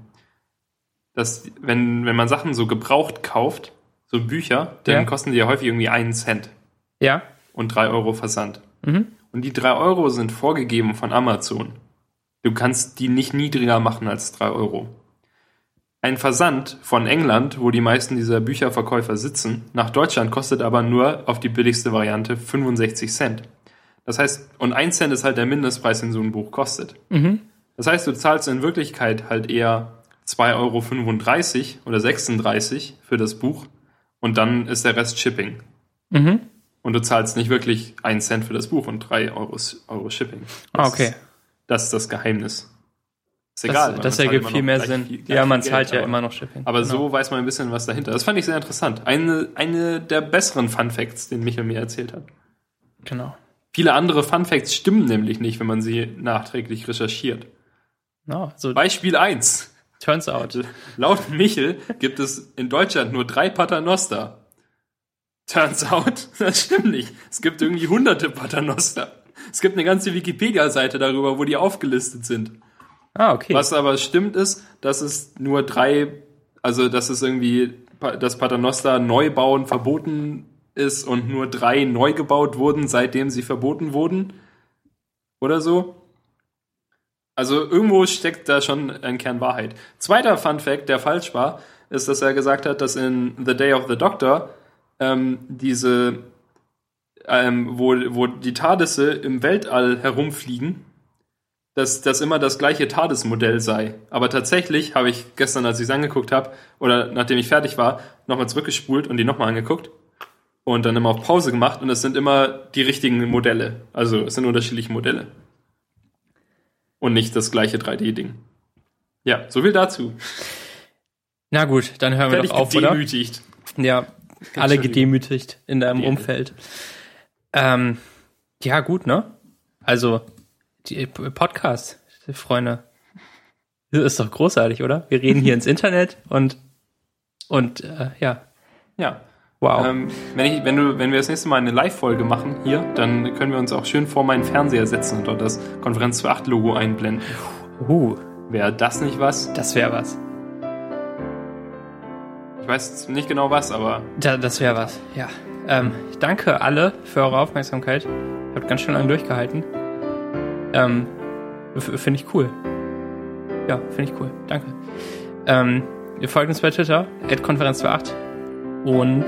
dass wenn, wenn man Sachen so gebraucht kauft, so Bücher, dann
Ja.
kosten die ja häufig irgendwie einen Cent
Ja?
und drei Euro Versand.
Mhm.
Und die drei Euro sind vorgegeben von Amazon. Du kannst die nicht niedriger machen als drei Euro. Ein Versand von England, wo die meisten dieser Bücherverkäufer sitzen, nach Deutschland kostet aber nur auf die billigste Variante 65 Cent. Das heißt, und ein Cent ist halt der Mindestpreis, den so ein Buch kostet.
Mhm.
Das heißt, du zahlst in Wirklichkeit halt eher 2,35 Euro oder 36 für das Buch und dann ist der Rest Shipping.
Mhm.
Und du zahlst nicht wirklich einen Cent für das Buch und drei Euro, Euro Shipping.
Ah,
Das
okay.
Ist, das ist das Geheimnis. Ist
Das,
egal.
das
man
ergibt viel mehr Sinn.
viel-
ja, man
Geld,
zahlt ja
aber-
immer noch Shipping.
Aber
Genau.
so weiß man ein bisschen, was dahinter ist. Das fand ich sehr interessant. Eine, eine der besseren Fun Facts, den Michael mir erzählt hat.
Genau.
Viele andere Fun Facts stimmen nämlich nicht, wenn man sie nachträglich recherchiert.
No, so
Beispiel 1.
turns out.
Laut Michel gibt es in Deutschland nur drei Paternoster. Turns out, das stimmt nicht. Es gibt irgendwie hunderte Paternoster. Es gibt eine ganze Wikipedia-Seite darüber, wo die aufgelistet sind.
Ah, okay.
Was aber stimmt ist, dass es nur drei, also dass es irgendwie, dass Paternoster Neubauen verboten ist und nur drei neu gebaut wurden, seitdem sie verboten wurden. Oder so. Also irgendwo steckt da schon ein Kern Wahrheit. Zweiter Fun Fact, der falsch war, ist, dass er gesagt hat, dass in The Day of the Doctor ähm, diese, ähm, wo, wo die TARDISe im Weltall herumfliegen, dass das immer das gleiche TARDIS-Modell sei. Aber tatsächlich habe ich gestern, als ich es angeguckt habe, oder nachdem ich fertig war, nochmal zurückgespult und die nochmal angeguckt und dann immer auf Pause gemacht und es sind immer die richtigen Modelle. Also es sind unterschiedliche Modelle. Und nicht das gleiche 3D-Ding. Ja, so viel dazu.
Na gut, dann hören wir
Fertig
doch auf, oder?
gedemütigt.
Ja, alle gedemütigt in deinem
Ja.
Umfeld. Ähm, ja, gut, ne? Also, die P- Podcast, Freunde. Das ist doch großartig, oder? Wir reden hier ins Internet und, und äh, ja,
Ja.
wow.
Ähm, wenn, ich, wenn, du, wenn wir das nächste Mal eine Live-Folge machen hier, dann können wir uns auch schön vor meinen Fernseher setzen und dort das Konferenz zu 8 Logo einblenden.
uh,
Wäre das nicht was?
das wäre was.
Ich weiß nicht genau was, aber
Da, das wäre was, ja. Ähm, ich danke alle für eure Aufmerksamkeit. Ihr habt ganz schön lange durchgehalten. Ähm, finde ich cool. Ja, finde ich cool. Danke. Ähm, ihr folgt uns bei Twitter, Konferenz 28 und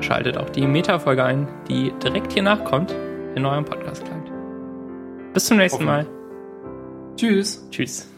schaltet auch die Meta-Folge ein, die direkt hier nachkommt in eurem Podcast-Client. Bis zum nächsten Mal.
tschüss.
Tschüss.